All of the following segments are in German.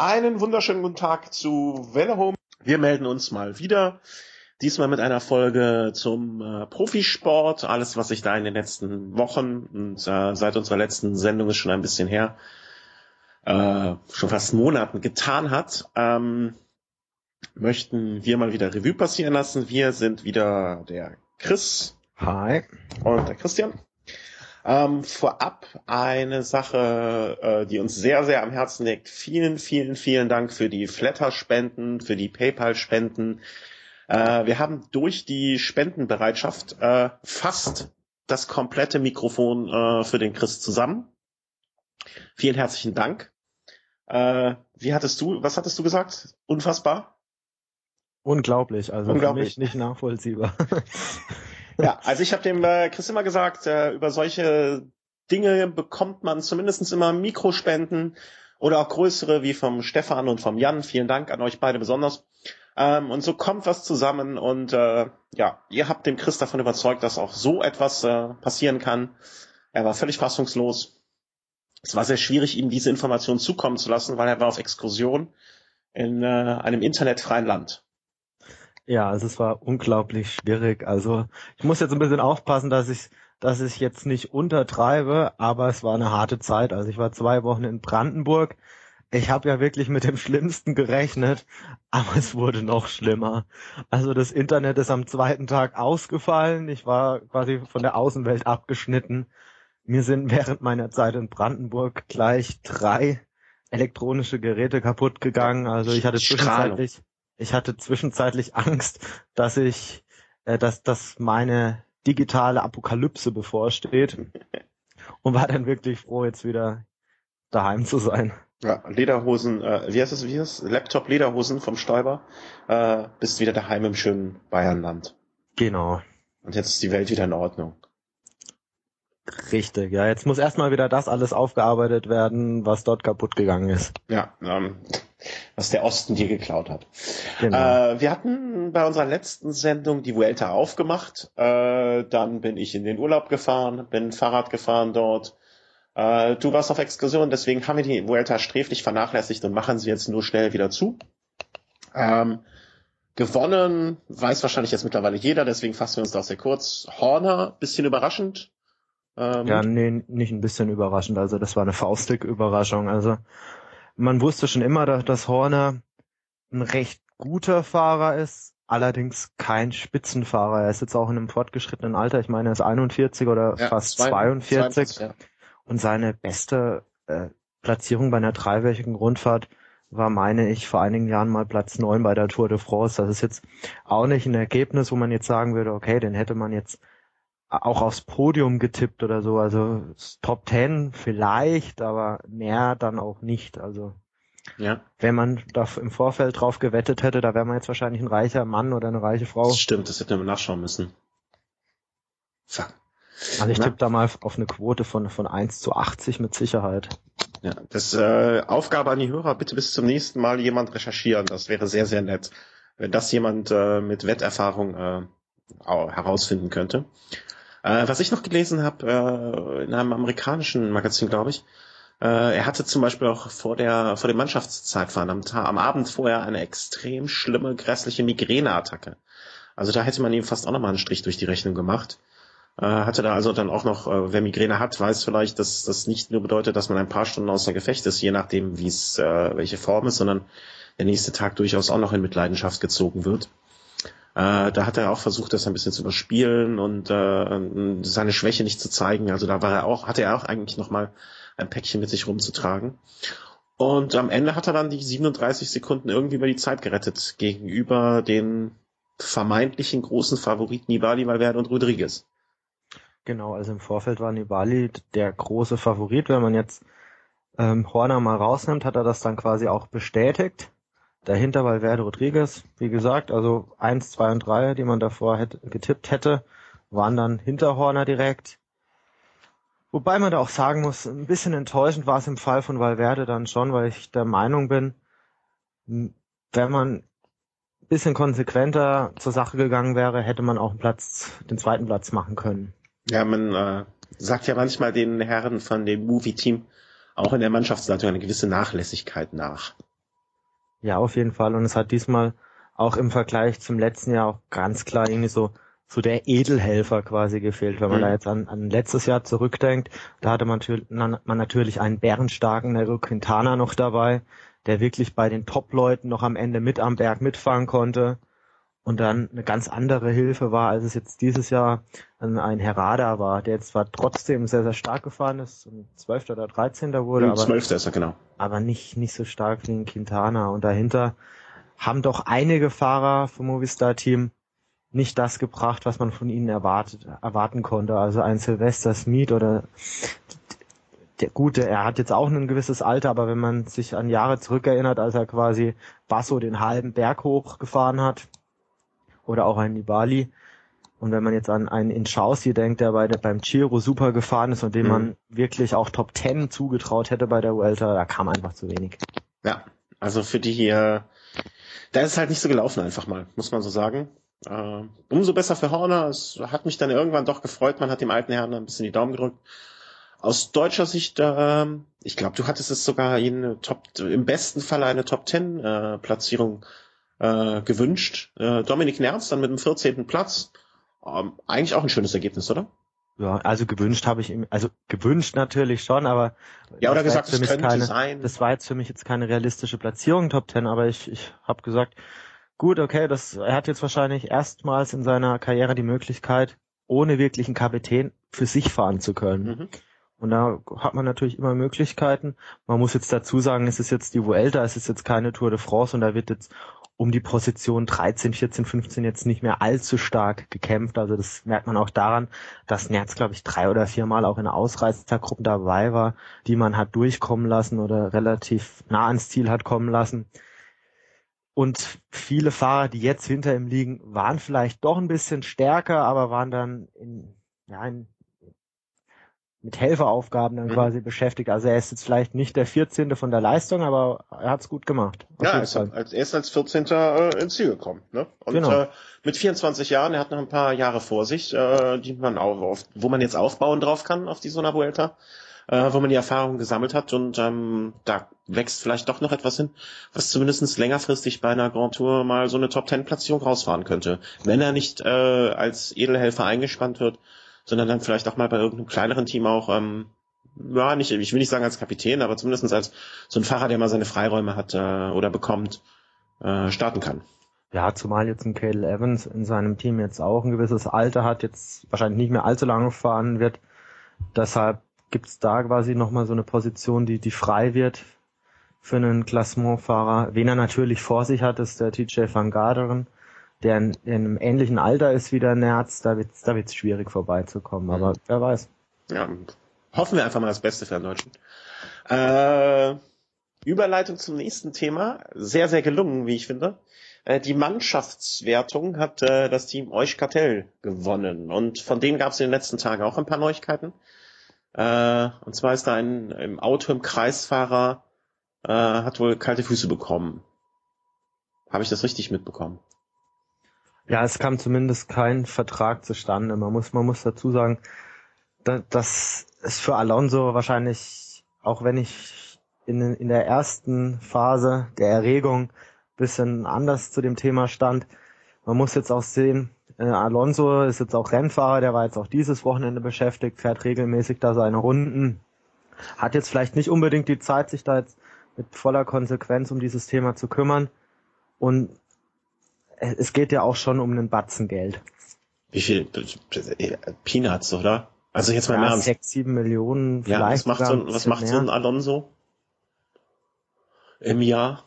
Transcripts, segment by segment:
Einen wunderschönen guten Tag zu Welle Home. Wir melden uns mal wieder. Diesmal mit einer Folge zum äh, Profisport. Alles, was sich da in den letzten Wochen und äh, seit unserer letzten Sendung ist schon ein bisschen her, äh, schon fast Monaten getan hat, ähm, möchten wir mal wieder Revue passieren lassen. Wir sind wieder der Chris. Hi. Und der Christian. Ähm, vorab eine Sache, äh, die uns sehr, sehr am Herzen liegt. Vielen, vielen, vielen Dank für die Flatter-Spenden, für die PayPal-Spenden. Äh, wir haben durch die Spendenbereitschaft äh, fast das komplette Mikrofon äh, für den Chris zusammen. Vielen herzlichen Dank. Äh, wie hattest du, was hattest du gesagt? Unfassbar? Unglaublich, also Unglaublich. für mich nicht nachvollziehbar. Ja, also ich habe dem äh, Chris immer gesagt, äh, über solche Dinge bekommt man zumindest immer Mikrospenden oder auch größere wie vom Stefan und vom Jan. Vielen Dank an euch beide besonders. Ähm, und so kommt was zusammen und äh, ja, ihr habt dem Chris davon überzeugt, dass auch so etwas äh, passieren kann. Er war völlig fassungslos. Es war sehr schwierig, ihm diese Information zukommen zu lassen, weil er war auf Exkursion in äh, einem internetfreien Land. Ja, also es war unglaublich schwierig. Also ich muss jetzt ein bisschen aufpassen, dass ich, dass ich jetzt nicht untertreibe, aber es war eine harte Zeit. Also ich war zwei Wochen in Brandenburg. Ich habe ja wirklich mit dem Schlimmsten gerechnet, aber es wurde noch schlimmer. Also das Internet ist am zweiten Tag ausgefallen. Ich war quasi von der Außenwelt abgeschnitten. Mir sind während meiner Zeit in Brandenburg gleich drei elektronische Geräte kaputt gegangen. Also ich hatte zwischenzeitlich ich hatte zwischenzeitlich Angst, dass ich, äh, dass, dass meine digitale Apokalypse bevorsteht und war dann wirklich froh, jetzt wieder daheim zu sein. Ja, Lederhosen, äh, wie heißt es, wie heißt es? Laptop Lederhosen vom Stäuber. Äh, bist wieder daheim im schönen Bayernland. Genau. Und jetzt ist die Welt wieder in Ordnung. Richtig, ja. Jetzt muss erstmal wieder das alles aufgearbeitet werden, was dort kaputt gegangen ist. Ja, ähm, was der Osten dir geklaut hat. Genau. Äh, wir hatten bei unserer letzten Sendung die Vuelta aufgemacht. Äh, dann bin ich in den Urlaub gefahren, bin Fahrrad gefahren dort. Äh, du warst auf Exkursion, deswegen haben wir die Vuelta sträflich vernachlässigt und machen sie jetzt nur schnell wieder zu. Ähm, gewonnen, weiß wahrscheinlich jetzt mittlerweile jeder, deswegen fassen wir uns da sehr kurz. Horner, bisschen überraschend. Ähm, Ja, nee, nicht ein bisschen überraschend. Also das war eine Faustdick-Überraschung. Also man wusste schon immer, dass, Horner ein recht guter Fahrer ist, allerdings kein Spitzenfahrer. Er ist jetzt auch in einem fortgeschrittenen Alter. Ich meine, er ist 41 oder ja, fast zwei- 42. ja. Und seine beste äh, Platzierung bei einer dreiwöchigen Rundfahrt war, meine ich, vor einigen Jahren mal Platz neun bei der Tour de France. Das ist jetzt auch nicht ein Ergebnis, wo man jetzt sagen würde, okay, den hätte man jetzt auch aufs Podium getippt oder so. Also Top Ten vielleicht, aber mehr dann auch nicht. Also ja. wenn man da im Vorfeld drauf gewettet hätte, da wäre man jetzt wahrscheinlich ein reicher Mann oder eine reiche Frau. Das stimmt, das hätten wir nachschauen müssen. Fuck. Also ich tippe da mal auf eine Quote von, von 1 zu 80 mit Sicherheit. Ja, das äh, Aufgabe an die Hörer, bitte bis zum nächsten Mal jemand recherchieren. Das wäre sehr, sehr nett, wenn das jemand äh, mit Wetterfahrung äh, au- herausfinden könnte. Äh, was ich noch gelesen habe, äh, in einem amerikanischen Magazin, glaube ich, äh, er hatte zum Beispiel auch vor der vor dem Mannschaftszeitfahren am, Ta- am Abend vorher eine extrem schlimme, grässliche Migräneattacke. Also da hätte man ihm fast auch nochmal einen Strich durch die Rechnung gemacht. Äh, hatte da also dann auch noch, äh, wer Migräne hat, weiß vielleicht, dass das nicht nur bedeutet, dass man ein paar Stunden außer Gefecht ist, je nachdem, wie es, äh, welche Form ist, sondern der nächste Tag durchaus auch noch in Mitleidenschaft gezogen wird. Äh, da hat er auch versucht, das ein bisschen zu überspielen und äh, seine Schwäche nicht zu zeigen. Also da war er auch, hatte er auch eigentlich noch mal ein Päckchen mit sich rumzutragen. Und am Ende hat er dann die 37 Sekunden irgendwie über die Zeit gerettet gegenüber den vermeintlichen großen Favoriten Nibali, Valverde und Rodriguez. Genau, also im Vorfeld war Nibali der große Favorit. Wenn man jetzt ähm, Horner mal rausnimmt, hat er das dann quasi auch bestätigt. Dahinter Valverde Rodriguez, wie gesagt, also eins, zwei und drei, die man davor hätte, getippt hätte, waren dann hinter Horner direkt. Wobei man da auch sagen muss, ein bisschen enttäuschend war es im Fall von Valverde dann schon, weil ich der Meinung bin, wenn man ein bisschen konsequenter zur Sache gegangen wäre, hätte man auch einen Platz, den zweiten Platz machen können. Ja, man äh, sagt ja manchmal den Herren von dem Movie-Team auch in der Mannschaftsleitung eine gewisse Nachlässigkeit nach. Ja, auf jeden Fall. Und es hat diesmal auch im Vergleich zum letzten Jahr auch ganz klar irgendwie so so der Edelhelfer quasi gefehlt. Wenn man mhm. da jetzt an, an letztes Jahr zurückdenkt, da hatte man, man natürlich einen bärenstarken Nero Quintana noch dabei, der wirklich bei den Top-Leuten noch am Ende mit am Berg mitfahren konnte und dann eine ganz andere Hilfe war, als es jetzt dieses Jahr ein Herada war, der jetzt zwar trotzdem sehr, sehr stark gefahren ist, und 12. oder 13. wurde, aber, 12. ist er, genau. aber nicht, nicht so stark wie ein Quintana. Und dahinter haben doch einige Fahrer vom Movistar-Team nicht das gebracht, was man von ihnen erwartet, erwarten konnte. Also ein Sylvester Smith oder der Gute, er hat jetzt auch ein gewisses Alter, aber wenn man sich an Jahre zurückerinnert, als er quasi Basso den halben Berg hochgefahren hat, oder auch ein Nibali, und wenn man jetzt an einen Inchausti denkt, der bei der, beim Giro super gefahren ist und dem mhm. man wirklich auch Top Ten zugetraut hätte bei der Vuelta, da kam einfach zu wenig. Ja, also für die hier, da ist es halt nicht so gelaufen einfach mal, muss man so sagen. Äh, umso besser für Horner. Es hat mich dann irgendwann doch gefreut. Man hat dem alten Herrn ein bisschen die Daumen gedrückt. Aus deutscher Sicht, äh, ich glaube, du hattest es sogar in Top, im besten Fall eine Top Ten äh, Platzierung äh, gewünscht. Äh, Dominik Nerz dann mit dem 14. Platz. Ähm, eigentlich auch ein schönes Ergebnis, oder? Ja, also gewünscht habe ich ihm, also gewünscht natürlich schon, aber ja oder gesagt, es könnte keine, sein. Das war jetzt für mich jetzt keine realistische Platzierung Top Ten, aber ich ich habe gesagt, gut, okay, das, er hat jetzt wahrscheinlich erstmals in seiner Karriere die Möglichkeit, ohne wirklichen Kapitän für sich fahren zu können. Mhm. Und da hat man natürlich immer Möglichkeiten. Man muss jetzt dazu sagen, es ist jetzt die Vuelta, es ist jetzt keine Tour de France und da wird jetzt um die Position 13, 14, 15 jetzt nicht mehr allzu stark gekämpft. Also das merkt man auch daran, dass Nerz, glaube ich, drei oder viermal auch in Ausreißergruppen dabei war, die man hat durchkommen lassen oder relativ nah ans Ziel hat kommen lassen. Und viele Fahrer, die jetzt hinter ihm liegen, waren vielleicht doch ein bisschen stärker, aber waren dann in, ja, in, mit Helferaufgaben dann mhm. quasi beschäftigt. Also er ist jetzt vielleicht nicht der 14. von der Leistung, aber er hat es gut gemacht. Ja, er ist, als, er ist als 14. Äh, ins Ziel gekommen. Ne? Und genau. äh, mit 24 Jahren, er hat noch ein paar Jahre vor sich, äh, die man auf, wo man jetzt aufbauen drauf kann auf die Sona Vuelta äh, wo man die Erfahrung gesammelt hat und ähm, da wächst vielleicht doch noch etwas hin, was zumindest längerfristig bei einer Grand Tour mal so eine Top-10-Platzierung rausfahren könnte. Wenn er nicht äh, als Edelhelfer eingespannt wird, sondern dann vielleicht auch mal bei irgendeinem kleineren Team auch, ähm, ja, nicht, ich will nicht sagen als Kapitän, aber zumindest als so ein Fahrer, der mal seine Freiräume hat äh, oder bekommt, äh, starten kann. Ja, zumal jetzt ein Cale Evans in seinem Team jetzt auch ein gewisses Alter hat, jetzt wahrscheinlich nicht mehr allzu lange fahren wird. Deshalb Gibt es da quasi nochmal so eine Position, die, die frei wird für einen Klassementfahrer? Wen er natürlich vor sich hat, ist der TJ van Garderen, der in, in einem ähnlichen Alter ist wie der Nerz. Da wird es da wird's schwierig vorbeizukommen, mhm. aber wer weiß. Ja, hoffen wir einfach mal das Beste für den Deutschen. Äh, Überleitung zum nächsten Thema. Sehr, sehr gelungen, wie ich finde. Äh, die Mannschaftswertung hat äh, das Team Euchkartell gewonnen. Und von denen gab es in den letzten Tagen auch ein paar Neuigkeiten. Äh, und zwar ist da ein im Auto im Kreisfahrer äh, hat wohl kalte Füße bekommen. Habe ich das richtig mitbekommen? Ja, es kam zumindest kein Vertrag zustande. Man muss, man muss dazu sagen, da, das ist für Alonso wahrscheinlich, auch wenn ich in, in der ersten Phase der Erregung bisschen anders zu dem Thema stand, man muss jetzt auch sehen, äh, Alonso ist jetzt auch Rennfahrer, der war jetzt auch dieses Wochenende beschäftigt, fährt regelmäßig da seine Runden. Hat jetzt vielleicht nicht unbedingt die Zeit, sich da jetzt mit voller Konsequenz um dieses Thema zu kümmern. Und es geht ja auch schon um einen Batzen Geld. Wie viel? Peanuts, oder? Also jetzt mal ja, im Ernst. Sechs, sieben Millionen, vielleicht. Ja, was macht, so, was macht so ein Alonso im Jahr?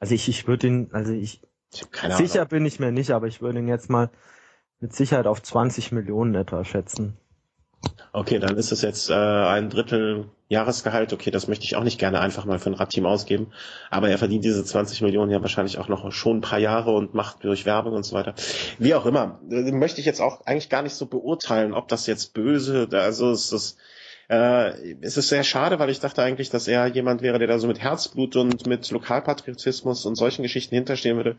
Also ich, ich würde ihn, also ich, Sicher bin ich mir nicht, aber ich würde ihn jetzt mal mit Sicherheit auf 20 Millionen etwa schätzen. Okay, dann ist es jetzt äh, ein Drittel Jahresgehalt. Okay, das möchte ich auch nicht gerne einfach mal für ein Radteam ausgeben. Aber er verdient diese 20 Millionen ja wahrscheinlich auch noch schon ein paar Jahre und macht durch Werbung und so weiter. Wie auch immer, äh, möchte ich jetzt auch eigentlich gar nicht so beurteilen, ob das jetzt böse, also es ist äh, es ist sehr schade, weil ich dachte eigentlich, dass er jemand wäre, der da so mit Herzblut und mit Lokalpatriotismus und solchen Geschichten hinterstehen würde.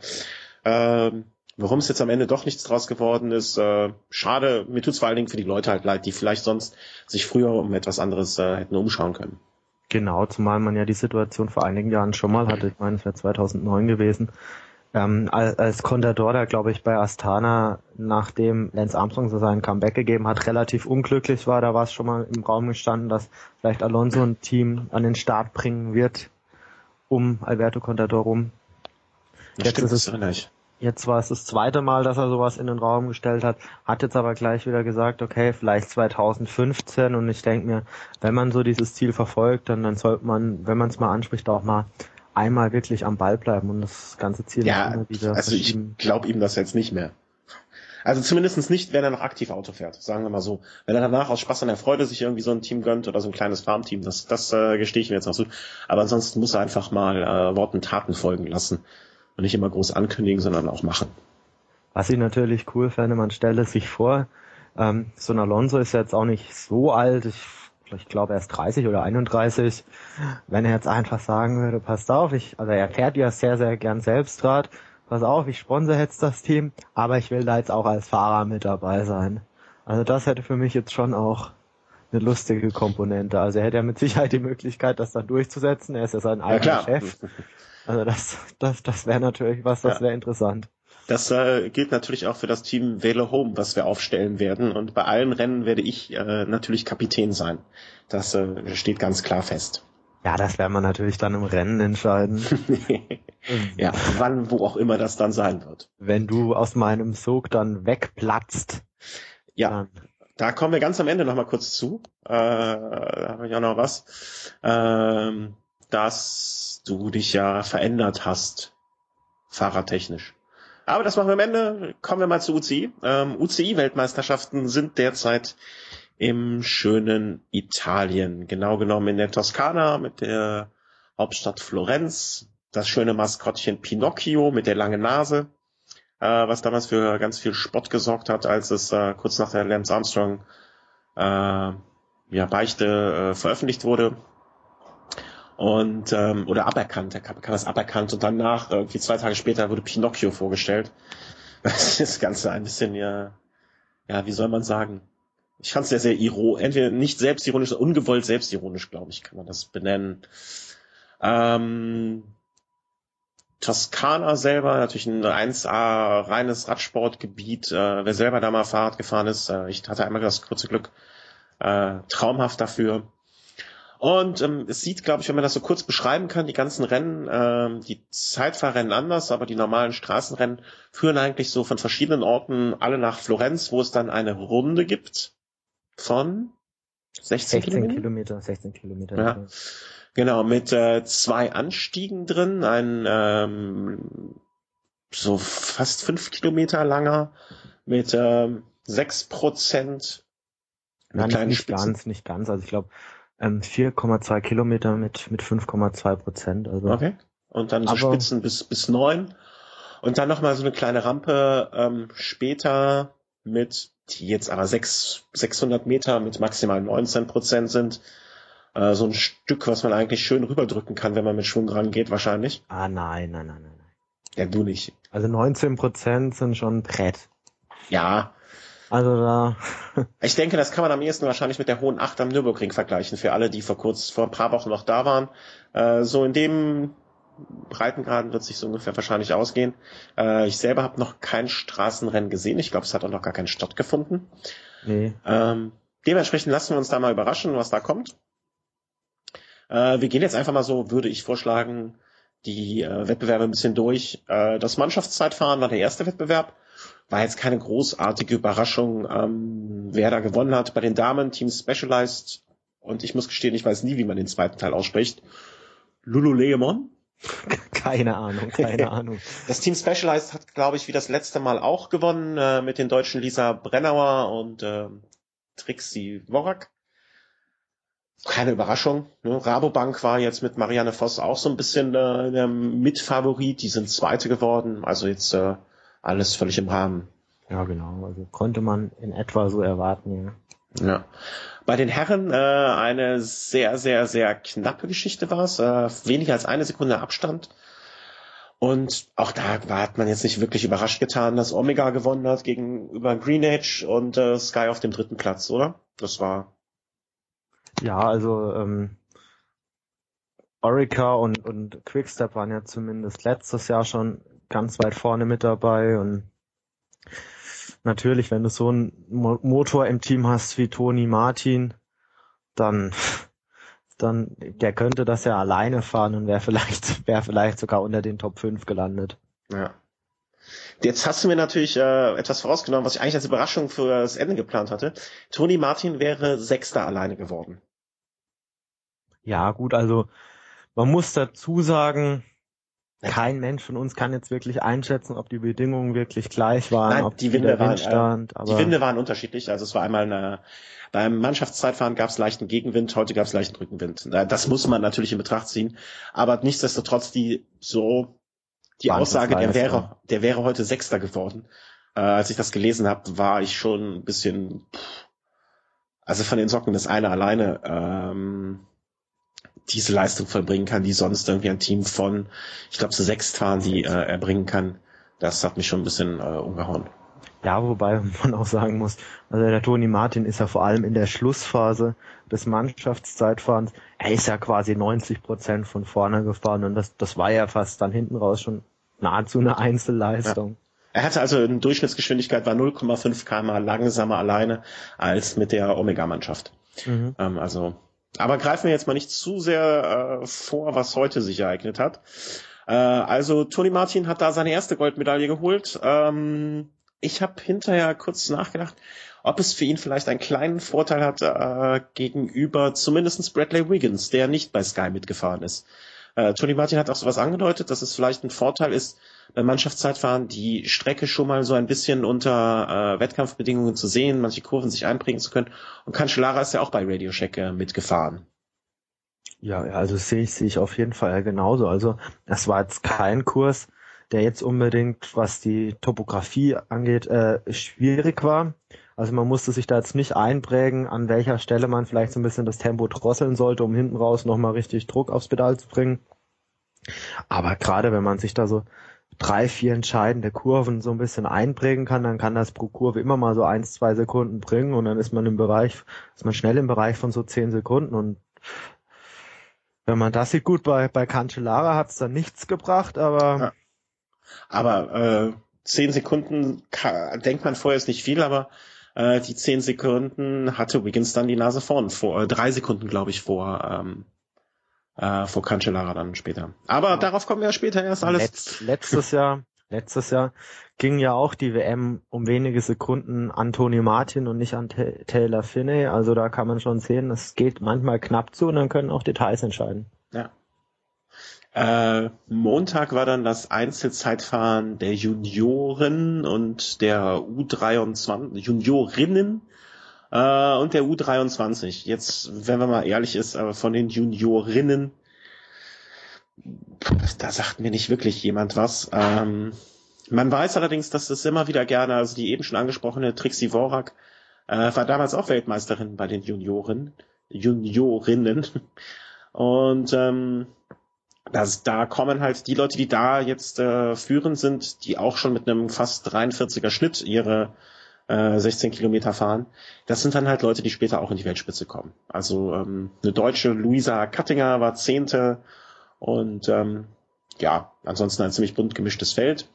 Ähm, warum es jetzt am Ende doch nichts draus geworden ist, äh, schade. Mir tut es vor allen Dingen für die Leute halt leid, die vielleicht sonst sich früher um etwas anderes äh, hätten umschauen können. Genau, zumal man ja die Situation vor einigen Jahren schon mal hatte. Ich meine, es wäre 2009 gewesen. Ähm, als, als Contador da, glaube ich, bei Astana, nachdem Lance Armstrong so seinen Comeback gegeben hat, relativ unglücklich war, da war es schon mal im Raum gestanden, dass vielleicht Alonso ein Team an den Start bringen wird, um Alberto Contador rum. Jetzt ist es, Jetzt war es das zweite Mal, dass er sowas in den Raum gestellt hat, hat jetzt aber gleich wieder gesagt, okay, vielleicht 2015 und ich denke mir, wenn man so dieses Ziel verfolgt, dann, dann sollte man, wenn man es mal anspricht, auch mal einmal wirklich am Ball bleiben und das ganze Ziel ja, immer wieder Also ich glaube ihm das jetzt nicht mehr. Also zumindest nicht, wenn er noch aktiv Auto fährt, sagen wir mal so. Wenn er danach aus Spaß an der Freude sich irgendwie so ein Team gönnt oder so ein kleines Farmteam, das, das äh, gestehe ich mir jetzt noch so. Aber ansonsten muss er einfach mal äh, Worten Taten folgen lassen. Und nicht immer groß ankündigen, sondern auch machen. Was ich natürlich cool fände, man stelle sich vor, ähm, so ein Alonso ist jetzt auch nicht so alt, ich, ich glaube er ist 30 oder 31. Wenn er jetzt einfach sagen würde, passt auf, ich, also er fährt ja sehr, sehr gern Selbstrad, pass auf, ich sponsor jetzt das Team, aber ich will da jetzt auch als Fahrer mit dabei sein. Also das hätte für mich jetzt schon auch eine lustige Komponente. Also er hätte ja mit Sicherheit die Möglichkeit, das dann durchzusetzen. Er ist ja sein eigener ja, Chef. Also das, das, das wäre natürlich was, das ja. wäre interessant. Das äh, gilt natürlich auch für das Team Wähle Home, was wir aufstellen werden. Und bei allen Rennen werde ich äh, natürlich Kapitän sein. Das äh, steht ganz klar fest. Ja, das werden wir natürlich dann im Rennen entscheiden. ja, wann, wo auch immer das dann sein wird. Wenn du aus meinem Sog dann wegplatzt. Ja, dann. Da kommen wir ganz am Ende nochmal kurz zu. Äh, da habe ich auch noch was. Ähm, dass du dich ja verändert hast, fahrertechnisch. Aber das machen wir am Ende. Kommen wir mal zu UCI. Ähm, UCI-Weltmeisterschaften sind derzeit im schönen Italien. Genau genommen in der Toskana mit der Hauptstadt Florenz. Das schöne Maskottchen Pinocchio mit der langen Nase, äh, was damals für ganz viel Spott gesorgt hat, als es äh, kurz nach der Lance Armstrong äh, ja, Beichte äh, veröffentlicht wurde und ähm, oder aberkannt, der Kapitän das aberkannt und danach, irgendwie zwei Tage später, wurde Pinocchio vorgestellt. Das ist das Ganze ein bisschen ja, ja, wie soll man sagen? Ich fand es sehr, sehr ironisch, entweder nicht selbstironisch, ungewollt selbstironisch, glaube ich, kann man das benennen. Ähm, Toskana selber, natürlich ein 1A reines Radsportgebiet. Äh, wer selber da mal Fahrrad gefahren ist, äh, ich hatte einmal das kurze Glück, äh, traumhaft dafür. Und ähm, es sieht, glaube ich, wenn man das so kurz beschreiben kann, die ganzen Rennen, ähm, die Zeitfahrrennen anders, aber die normalen Straßenrennen führen eigentlich so von verschiedenen Orten alle nach Florenz, wo es dann eine Runde gibt von 16, 16 Kilometer? Kilometer 16 Kilometer. Ja. Genau, mit äh, zwei Anstiegen drin, ein ähm, so fast fünf Kilometer langer mit ähm, sechs Prozent. Nein, nicht, nicht ganz, nicht ganz. Also ich glaube, ähm, 4,2 Kilometer mit, mit 5,2 Prozent. Also. Okay. Und dann so Spitzen bis, bis neun. Und dann nochmal so eine kleine Rampe ähm, später mit, die jetzt aber 6, 600 Meter mit maximal 19 Prozent sind. Äh, so ein Stück, was man eigentlich schön rüberdrücken kann, wenn man mit Schwung rangeht, wahrscheinlich. Ah, nein, nein, nein, nein. Ja, du nicht. Also 19 Prozent sind schon Brett. Ja, also da. ich denke, das kann man am ehesten wahrscheinlich mit der hohen Acht am Nürburgring vergleichen, für alle, die vor kurz, vor ein paar Wochen noch da waren. Äh, so in dem Breitengraden wird sich so ungefähr wahrscheinlich ausgehen. Äh, ich selber habe noch kein Straßenrennen gesehen. Ich glaube, es hat auch noch gar keinen stattgefunden. Nee. Ähm, dementsprechend lassen wir uns da mal überraschen, was da kommt. Äh, wir gehen jetzt einfach mal so, würde ich vorschlagen, die äh, Wettbewerbe ein bisschen durch. Äh, das Mannschaftszeitfahren war der erste Wettbewerb war jetzt keine großartige Überraschung, ähm, wer da gewonnen hat. Bei den Damen Team Specialized und ich muss gestehen, ich weiß nie, wie man den zweiten Teil ausspricht. Lululemon? Keine Ahnung, keine Ahnung. Das Team Specialized hat, glaube ich, wie das letzte Mal auch gewonnen äh, mit den deutschen Lisa Brennauer und äh, Trixie Worak. Keine Überraschung. Ne? Rabobank war jetzt mit Marianne Voss auch so ein bisschen äh, der Mitfavorit. Die sind Zweite geworden. Also jetzt äh, alles völlig im Rahmen. Ja, genau. Also konnte man in etwa so erwarten, ja. Ja. Bei den Herren äh, eine sehr, sehr, sehr knappe Geschichte war es. Äh, weniger als eine Sekunde Abstand. Und auch da hat man jetzt nicht wirklich überrascht getan, dass Omega gewonnen hat gegenüber Green Age und äh, Sky auf dem dritten Platz, oder? Das war. Ja, also ähm, Orica und, und Quickstep waren ja zumindest letztes Jahr schon ganz weit vorne mit dabei und natürlich, wenn du so einen Motor im Team hast wie Toni Martin, dann, dann, der könnte das ja alleine fahren und wäre vielleicht, wäre vielleicht sogar unter den Top 5 gelandet. Ja. Jetzt hast du mir natürlich äh, etwas vorausgenommen, was ich eigentlich als Überraschung für das Ende geplant hatte. Toni Martin wäre Sechster alleine geworden. Ja, gut, also man muss dazu sagen, kein Mensch von uns kann jetzt wirklich einschätzen, ob die Bedingungen wirklich gleich waren, Nein, ob die Winde waren, stand. Äh, die Winde waren unterschiedlich. Also es war einmal eine, beim Mannschaftszeitfahren gab es leichten Gegenwind, heute gab es leichten Rückenwind. Das muss man natürlich in Betracht ziehen. Aber nichtsdestotrotz die so die Aussage, der wäre, der wäre heute Sechster geworden. Äh, als ich das gelesen habe, war ich schon ein bisschen, pff, also von den Socken das eine alleine ähm, diese Leistung vollbringen kann, die sonst irgendwie ein Team von, ich glaube, so sechs fahren, die äh, erbringen kann. Das hat mich schon ein bisschen äh, umgehauen. Ja, wobei man auch sagen muss, also der Toni Martin ist ja vor allem in der Schlussphase des Mannschaftszeitfahrens, er ist ja quasi 90 Prozent von vorne gefahren und das, das war ja fast dann hinten raus schon nahezu eine Einzelleistung. Ja. Er hatte also eine Durchschnittsgeschwindigkeit war 0,5 km langsamer alleine als mit der Omega-Mannschaft. Mhm. Ähm, also, aber greifen wir jetzt mal nicht zu sehr äh, vor, was heute sich ereignet hat. Äh, also Toni Martin hat da seine erste Goldmedaille geholt. Ähm, ich habe hinterher kurz nachgedacht, ob es für ihn vielleicht einen kleinen Vorteil hat äh, gegenüber zumindestens Bradley Wiggins, der nicht bei Sky mitgefahren ist. Äh, Tony Martin hat auch sowas angedeutet, dass es vielleicht ein Vorteil ist, beim Mannschaftszeitfahren die Strecke schon mal so ein bisschen unter äh, Wettkampfbedingungen zu sehen, manche Kurven sich einbringen zu können. Und Cancellara ist ja auch bei Radio Shack äh, mitgefahren. Ja, also sehe ich, sehe ich auf jeden Fall genauso. Also das war jetzt kein Kurs, der jetzt unbedingt, was die Topografie angeht, äh, schwierig war. Also man musste sich da jetzt nicht einprägen, an welcher Stelle man vielleicht so ein bisschen das Tempo drosseln sollte, um hinten raus nochmal richtig Druck aufs Pedal zu bringen. Aber gerade wenn man sich da so drei, vier entscheidende Kurven so ein bisschen einprägen kann, dann kann das pro Kurve immer mal so eins, zwei Sekunden bringen und dann ist man im Bereich, ist man schnell im Bereich von so zehn Sekunden und wenn man das sieht, gut, bei, bei Cancellara hat es dann nichts gebracht, aber. Ja. Aber äh, zehn Sekunden kann, denkt man vorher ist nicht viel, aber äh, die zehn Sekunden hatte Wiggins dann die Nase vorn, vor äh, drei Sekunden, glaube ich, vor ähm, äh, vor Cancellara dann später. Aber darauf kommen wir ja später erst alles. Letz, letztes Jahr, letztes Jahr ging ja auch die WM um wenige Sekunden an Tony Martin und nicht an T Taylor Finney. Also da kann man schon sehen, es geht manchmal knapp zu und dann können auch Details entscheiden. Ja. Äh, Montag war dann das Einzelzeitfahren der Junioren und der U23, Juniorinnen äh, und der U23. Jetzt, wenn man mal ehrlich ist, aber von den Juniorinnen, da sagt mir nicht wirklich jemand was. Ähm, man weiß allerdings, dass es immer wieder gerne, also die eben schon angesprochene Trixie Worak äh, war damals auch Weltmeisterin bei den Junioren, Juniorinnen. Und ähm, das, da kommen halt die Leute, die da jetzt äh, führend sind, die auch schon mit einem fast 43er Schnitt ihre äh, 16 Kilometer fahren. Das sind dann halt Leute, die später auch in die Weltspitze kommen. Also ähm, eine deutsche Luisa Kattinger war Zehnte und ähm, ja, ansonsten ein ziemlich bunt gemischtes Feld.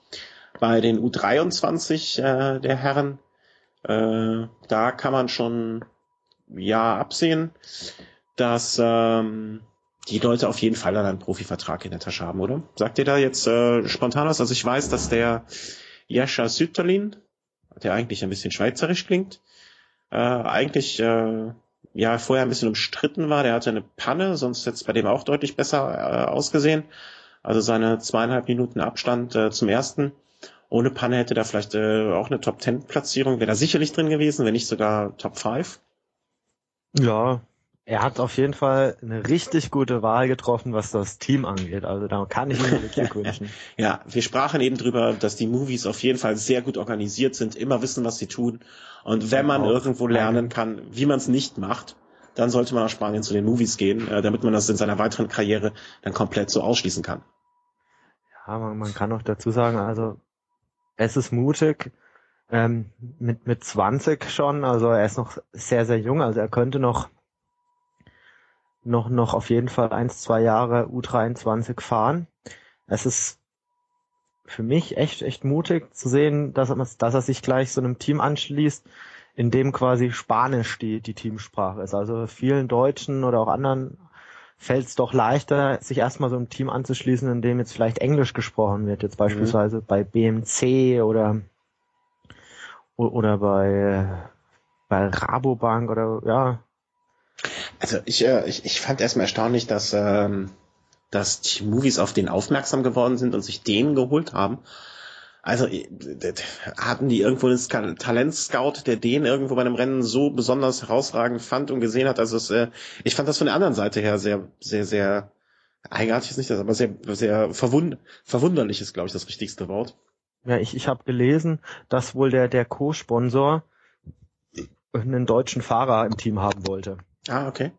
Bei den U23 äh, der Herren, äh, da kann man schon ja absehen, dass ähm, die Leute auf jeden Fall dann einen Profivertrag in der Tasche haben, oder? Sagt ihr da jetzt äh, spontan was? Also ich weiß, dass der Jascha Sütterlin, der eigentlich ein bisschen schweizerisch klingt, äh, eigentlich äh, ja vorher ein bisschen umstritten war. Der hatte eine Panne, sonst hätte es bei dem auch deutlich besser äh, ausgesehen. Also seine zweieinhalb Minuten Abstand äh, zum ersten. Ohne Panne hätte da vielleicht äh, auch eine Top Ten Platzierung, wäre da sicherlich drin gewesen, wenn nicht sogar Top 5. Ja, er hat auf jeden Fall eine richtig gute Wahl getroffen, was das Team angeht. Also da kann ich ihm wünschen. ja, wir sprachen eben drüber, dass die Movies auf jeden Fall sehr gut organisiert sind, immer wissen, was sie tun. Und wenn man irgendwo lernen kann, wie man es nicht macht, dann sollte man nach Spanien zu den Movies gehen, äh, damit man das in seiner weiteren Karriere dann komplett so ausschließen kann. Ja, man, man kann auch dazu sagen, also es ist mutig, ähm, mit, mit 20 schon, also er ist noch sehr, sehr jung, also er könnte noch noch, noch auf jeden Fall eins, zwei Jahre U23 fahren. Es ist für mich echt, echt mutig zu sehen, dass er, dass er sich gleich so einem Team anschließt, in dem quasi Spanisch die, die Teamsprache ist. Also vielen Deutschen oder auch anderen fällt es doch leichter, sich erstmal so einem Team anzuschließen, in dem jetzt vielleicht Englisch gesprochen wird, jetzt mhm. beispielsweise mhm. bei BMC oder oder bei bei Rabobank oder ja. Also ich, äh, ich, ich fand erstmal erstaunlich, dass ähm, dass die Movies auf den aufmerksam geworden sind und sich den geholt haben. Also äh, hatten die irgendwo einen Talentscout, der den irgendwo bei einem Rennen so besonders herausragend fand und gesehen hat. Also es, äh, ich fand das von der anderen Seite her sehr, sehr, sehr eigenartig ist nicht das, aber sehr, sehr verwund verwunderlich ist, glaube ich, das richtigste Wort. Ja, ich, ich habe gelesen, dass wohl der, der Co-Sponsor einen deutschen Fahrer im Team haben wollte. Ah, okay.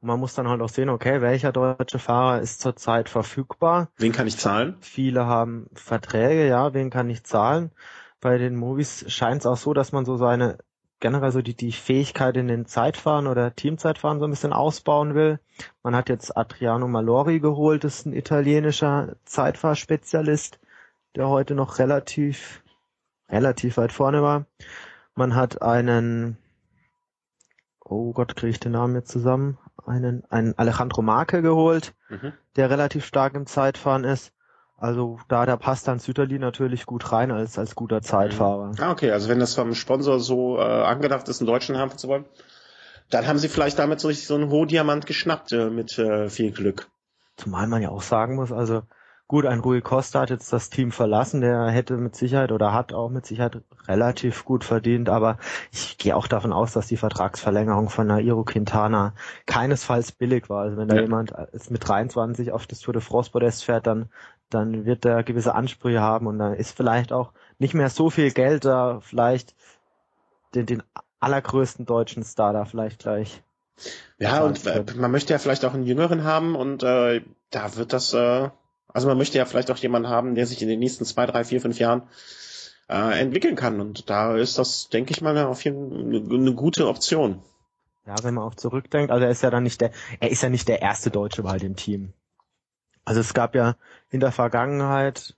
Und man muss dann halt auch sehen, okay, welcher deutsche Fahrer ist zurzeit verfügbar. Wen kann ich zahlen? Viele haben Verträge, ja, wen kann ich zahlen? Bei den Movies scheint es auch so, dass man so seine generell so die, die Fähigkeit in den Zeitfahren oder Teamzeitfahren so ein bisschen ausbauen will. Man hat jetzt Adriano Malori geholt, das ist ein italienischer Zeitfahrspezialist, der heute noch relativ, relativ weit vorne war. Man hat einen, oh Gott, kriege ich den Namen jetzt zusammen? einen, einen Alejandro Marke geholt, mhm. der relativ stark im Zeitfahren ist. Also da, da passt dann Süterli natürlich gut rein als, als guter Zeitfahrer. Ah, okay, also wenn das vom Sponsor so äh, angedacht ist, einen Deutschen haben zu wollen, dann haben sie vielleicht damit so richtig so einen Rohdiamant geschnappt äh, mit äh, viel Glück. Zumal man ja auch sagen muss, also Gut, ein Rui Costa hat jetzt das Team verlassen, der hätte mit Sicherheit oder hat auch mit Sicherheit relativ gut verdient, aber ich gehe auch davon aus, dass die Vertragsverlängerung von Nairo Quintana keinesfalls billig war. Also wenn da ja. jemand mit 23 auf das Tour de France Podest fährt, dann, dann wird er gewisse Ansprüche haben und dann ist vielleicht auch nicht mehr so viel Geld da, vielleicht den, den allergrößten deutschen Star da vielleicht gleich. Ja, und man möchte ja vielleicht auch einen Jüngeren haben und äh, da wird das äh, also man möchte ja vielleicht auch jemanden haben, der sich in den nächsten zwei, drei, vier, fünf Jahren äh, entwickeln kann. Und da ist das, denke ich mal, auf jeden Fall eine, eine gute Option. Ja, wenn man auch zurückdenkt, also er ist ja dann nicht der, er ist ja nicht der erste Deutsche bei dem Team. Also es gab ja in der Vergangenheit,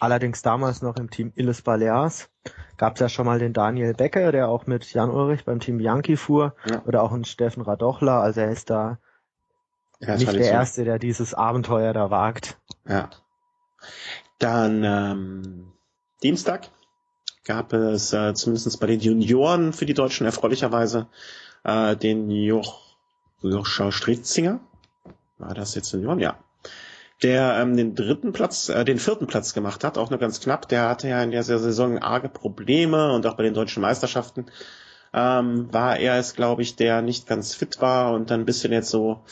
allerdings damals noch im Team Illes Balears, gab es ja schon mal den Daniel Becker, der auch mit Jan Ulrich beim Team Bianchi fuhr, ja. oder auch einen Steffen Radochler, also er ist da ja, nicht der so. Erste, der dieses Abenteuer da wagt. Ja. Dann ähm, Dienstag gab es äh, zumindest bei den Junioren für die Deutschen erfreulicherweise äh, den Joch, Joscha Stritzinger. War das jetzt Junioren? Ja. Der ähm, den dritten Platz, äh, den vierten Platz gemacht hat, auch nur ganz knapp. Der hatte ja in der Saison arge Probleme und auch bei den deutschen Meisterschaften ähm, war er es, glaube ich, der nicht ganz fit war und dann ein bisschen jetzt so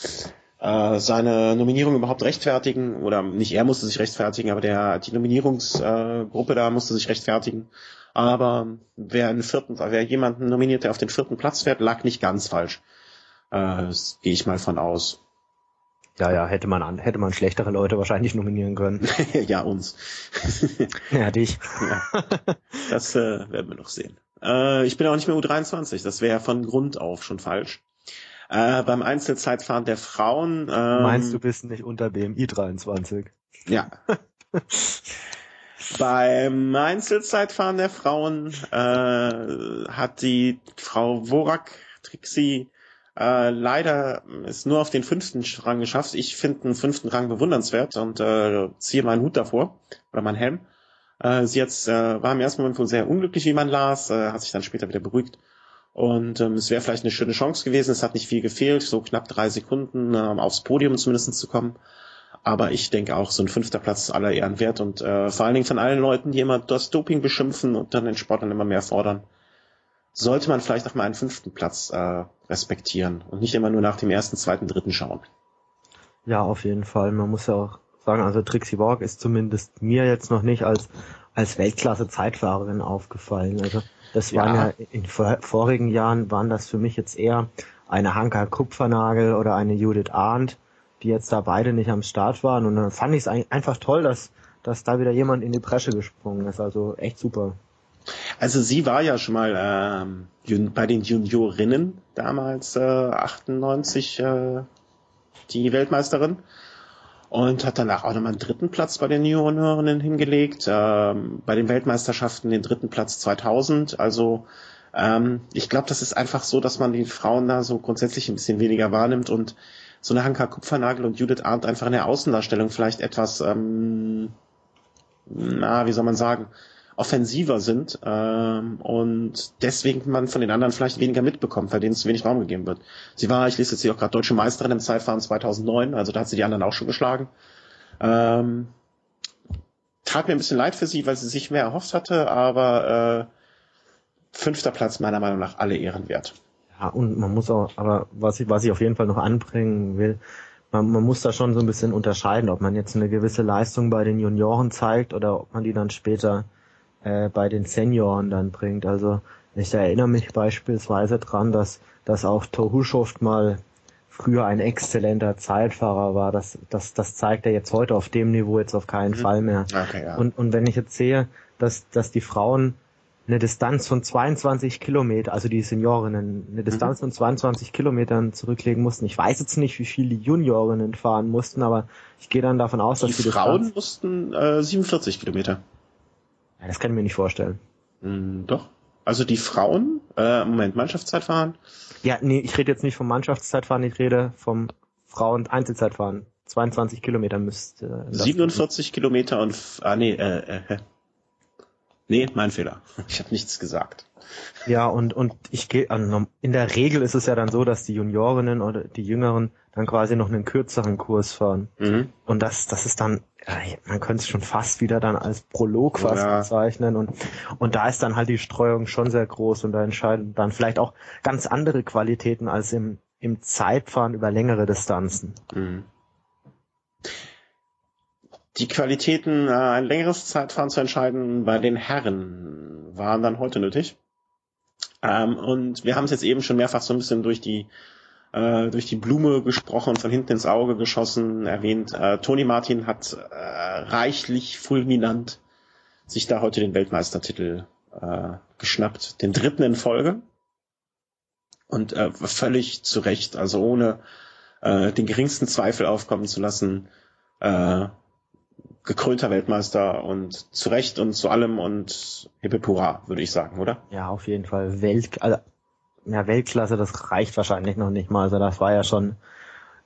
äh, seine Nominierung überhaupt rechtfertigen oder nicht er musste sich rechtfertigen, aber der die Nominierungsgruppe äh, da musste sich rechtfertigen. Aber wer einen vierten, wer jemanden nominiert, der auf den vierten Platz fährt, lag nicht ganz falsch. Äh, Gehe ich mal von aus. Ja, ja, hätte man an, hätte man schlechtere Leute wahrscheinlich nominieren können. ja, uns. ja, dich. ja, das äh, werden wir noch sehen. Äh, ich bin auch nicht mehr U23, das wäre von Grund auf schon falsch. Äh, beim Einzelzeitfahren der Frauen. Ähm, Meinst du bist nicht unter BMI 23? Ja. beim Einzelzeitfahren der Frauen äh, hat die Frau Worak Trixie äh, leider es nur auf den fünften Rang geschafft. Ich finde den fünften Rang bewundernswert und äh, ziehe meinen Hut davor oder meinen Helm. Äh, sie jetzt äh, war im ersten Moment wohl sehr unglücklich, wie man las, äh, hat sich dann später wieder beruhigt und ähm, es wäre vielleicht eine schöne Chance gewesen. Es hat nicht viel gefehlt, so knapp drei Sekunden ähm, aufs Podium zumindest zu kommen. Aber ich denke auch, so ein fünfter Platz ist aller Ehren wert und äh, vor allen Dingen von allen Leuten, die immer das Doping beschimpfen und dann den Sport dann immer mehr fordern, sollte man vielleicht auch mal einen fünften Platz äh, respektieren und nicht immer nur nach dem ersten, zweiten, dritten schauen. Ja, auf jeden Fall. Man muss ja auch sagen, also Trixie Borg ist zumindest mir jetzt noch nicht als als Weltklasse-Zeitfahrerin aufgefallen. Also das waren ja, ja in vor, vorigen Jahren waren das für mich jetzt eher eine Hanka Kupfernagel oder eine Judith Arndt, die jetzt da beide nicht am Start waren. Und dann fand ich es einfach toll, dass, dass da wieder jemand in die Bresche gesprungen ist. Also echt super. Also sie war ja schon mal ähm, bei den Juniorinnen damals äh, 98 äh, die Weltmeisterin. Und hat danach auch nochmal einen dritten Platz bei den Juniorinnen hingelegt. Ähm, bei den Weltmeisterschaften den dritten Platz 2000. Also ähm, ich glaube, das ist einfach so, dass man die Frauen da so grundsätzlich ein bisschen weniger wahrnimmt und so eine Hanka Kupfernagel und Judith Arndt einfach in der Außendarstellung vielleicht etwas, ähm, na, wie soll man sagen, offensiver sind ähm, und deswegen man von den anderen vielleicht weniger mitbekommt, weil denen zu wenig Raum gegeben wird. Sie war, ich lese jetzt hier auch gerade deutsche Meisterin im Zeitfahren 2009, also da hat sie die anderen auch schon geschlagen. Ähm, tat mir ein bisschen leid für sie, weil sie sich mehr erhofft hatte, aber äh, fünfter Platz meiner Meinung nach alle Ehren wert. Ja, und man muss auch, aber was ich, was ich auf jeden Fall noch anbringen will, man, man muss da schon so ein bisschen unterscheiden, ob man jetzt eine gewisse Leistung bei den Junioren zeigt oder ob man die dann später äh, bei den Senioren dann bringt. Also ich erinnere mich beispielsweise dran, dass, dass auch Tohuschoft mal früher ein exzellenter Zeitfahrer war. Das, das, das zeigt er jetzt heute auf dem Niveau jetzt auf keinen mhm. Fall mehr. Okay, ja. und, und wenn ich jetzt sehe, dass, dass die Frauen eine Distanz von 22 Kilometer, also die Seniorinnen, eine Distanz mhm. von 22 Kilometern zurücklegen mussten. Ich weiß jetzt nicht, wie viel die Juniorinnen fahren mussten, aber ich gehe dann davon aus, dass die, die Frauen Distanz mussten äh, 47 Kilometer. Das kann ich mir nicht vorstellen. Mm, doch. Also die Frauen, äh, Moment, Mannschaftszeitfahren? Ja, nee, ich rede jetzt nicht vom Mannschaftszeitfahren, ich rede vom Frauen-Einzelzeitfahren. 22 Kilometer müsste. Äh, 47 Kilometer und ah nee, äh, äh, Nee, mein Fehler. Ich habe nichts gesagt. Ja, und, und ich gehe, in der Regel ist es ja dann so, dass die Juniorinnen oder die Jüngeren dann quasi noch einen kürzeren Kurs fahren. Mhm. Und das, das ist dann, man könnte es schon fast wieder dann als Prolog fast ja. bezeichnen. Und, und da ist dann halt die Streuung schon sehr groß und da entscheiden dann vielleicht auch ganz andere Qualitäten als im, im Zeitfahren über längere Distanzen. Mhm die Qualitäten, äh, ein längeres Zeitfahren zu entscheiden bei den Herren waren dann heute nötig. Ähm, und wir haben es jetzt eben schon mehrfach so ein bisschen durch die äh, durch die Blume gesprochen, von hinten ins Auge geschossen, erwähnt. Äh, Toni Martin hat äh, reichlich fulminant sich da heute den Weltmeistertitel äh, geschnappt, den dritten in Folge. Und äh, völlig zu Recht, also ohne äh, den geringsten Zweifel aufkommen zu lassen, äh, gekrönter Weltmeister und zu Recht und zu allem und Hippipura, würde ich sagen, oder? Ja, auf jeden Fall. Welt, also, ja, Weltklasse, das reicht wahrscheinlich noch nicht mal. Also das war ja schon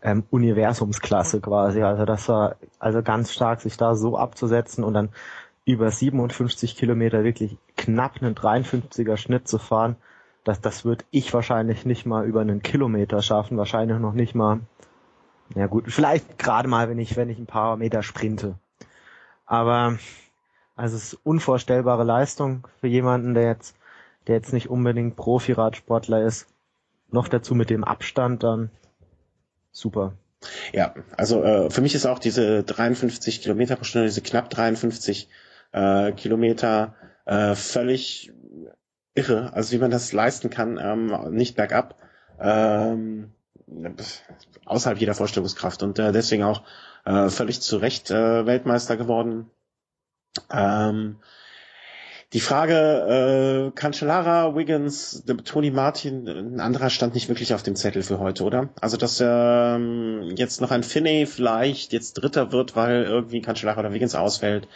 ähm, Universumsklasse quasi. Also das war also ganz stark, sich da so abzusetzen und dann über 57 Kilometer wirklich knapp einen 53er Schnitt zu fahren. Das, das würde ich wahrscheinlich nicht mal über einen Kilometer schaffen, wahrscheinlich noch nicht mal. Ja gut, vielleicht gerade mal, wenn ich, wenn ich ein paar Meter sprinte. Aber also es ist unvorstellbare Leistung für jemanden, der jetzt, der jetzt nicht unbedingt Profi-Radsportler ist. Noch dazu mit dem Abstand dann super. Ja, also äh, für mich ist auch diese 53 Kilometer pro Stunde, diese knapp 53 äh, Kilometer äh, völlig irre. Also wie man das leisten kann, ähm, nicht bergab, ähm, außerhalb jeder Vorstellungskraft und äh, deswegen auch äh, völlig zu Recht äh, Weltmeister geworden. Ähm, die Frage, äh, Cancellara, Wiggins, Tony Martin, ein anderer stand nicht wirklich auf dem Zettel für heute, oder? Also, dass ähm, jetzt noch ein Finney vielleicht jetzt Dritter wird, weil irgendwie Cancellara oder Wiggins ausfällt,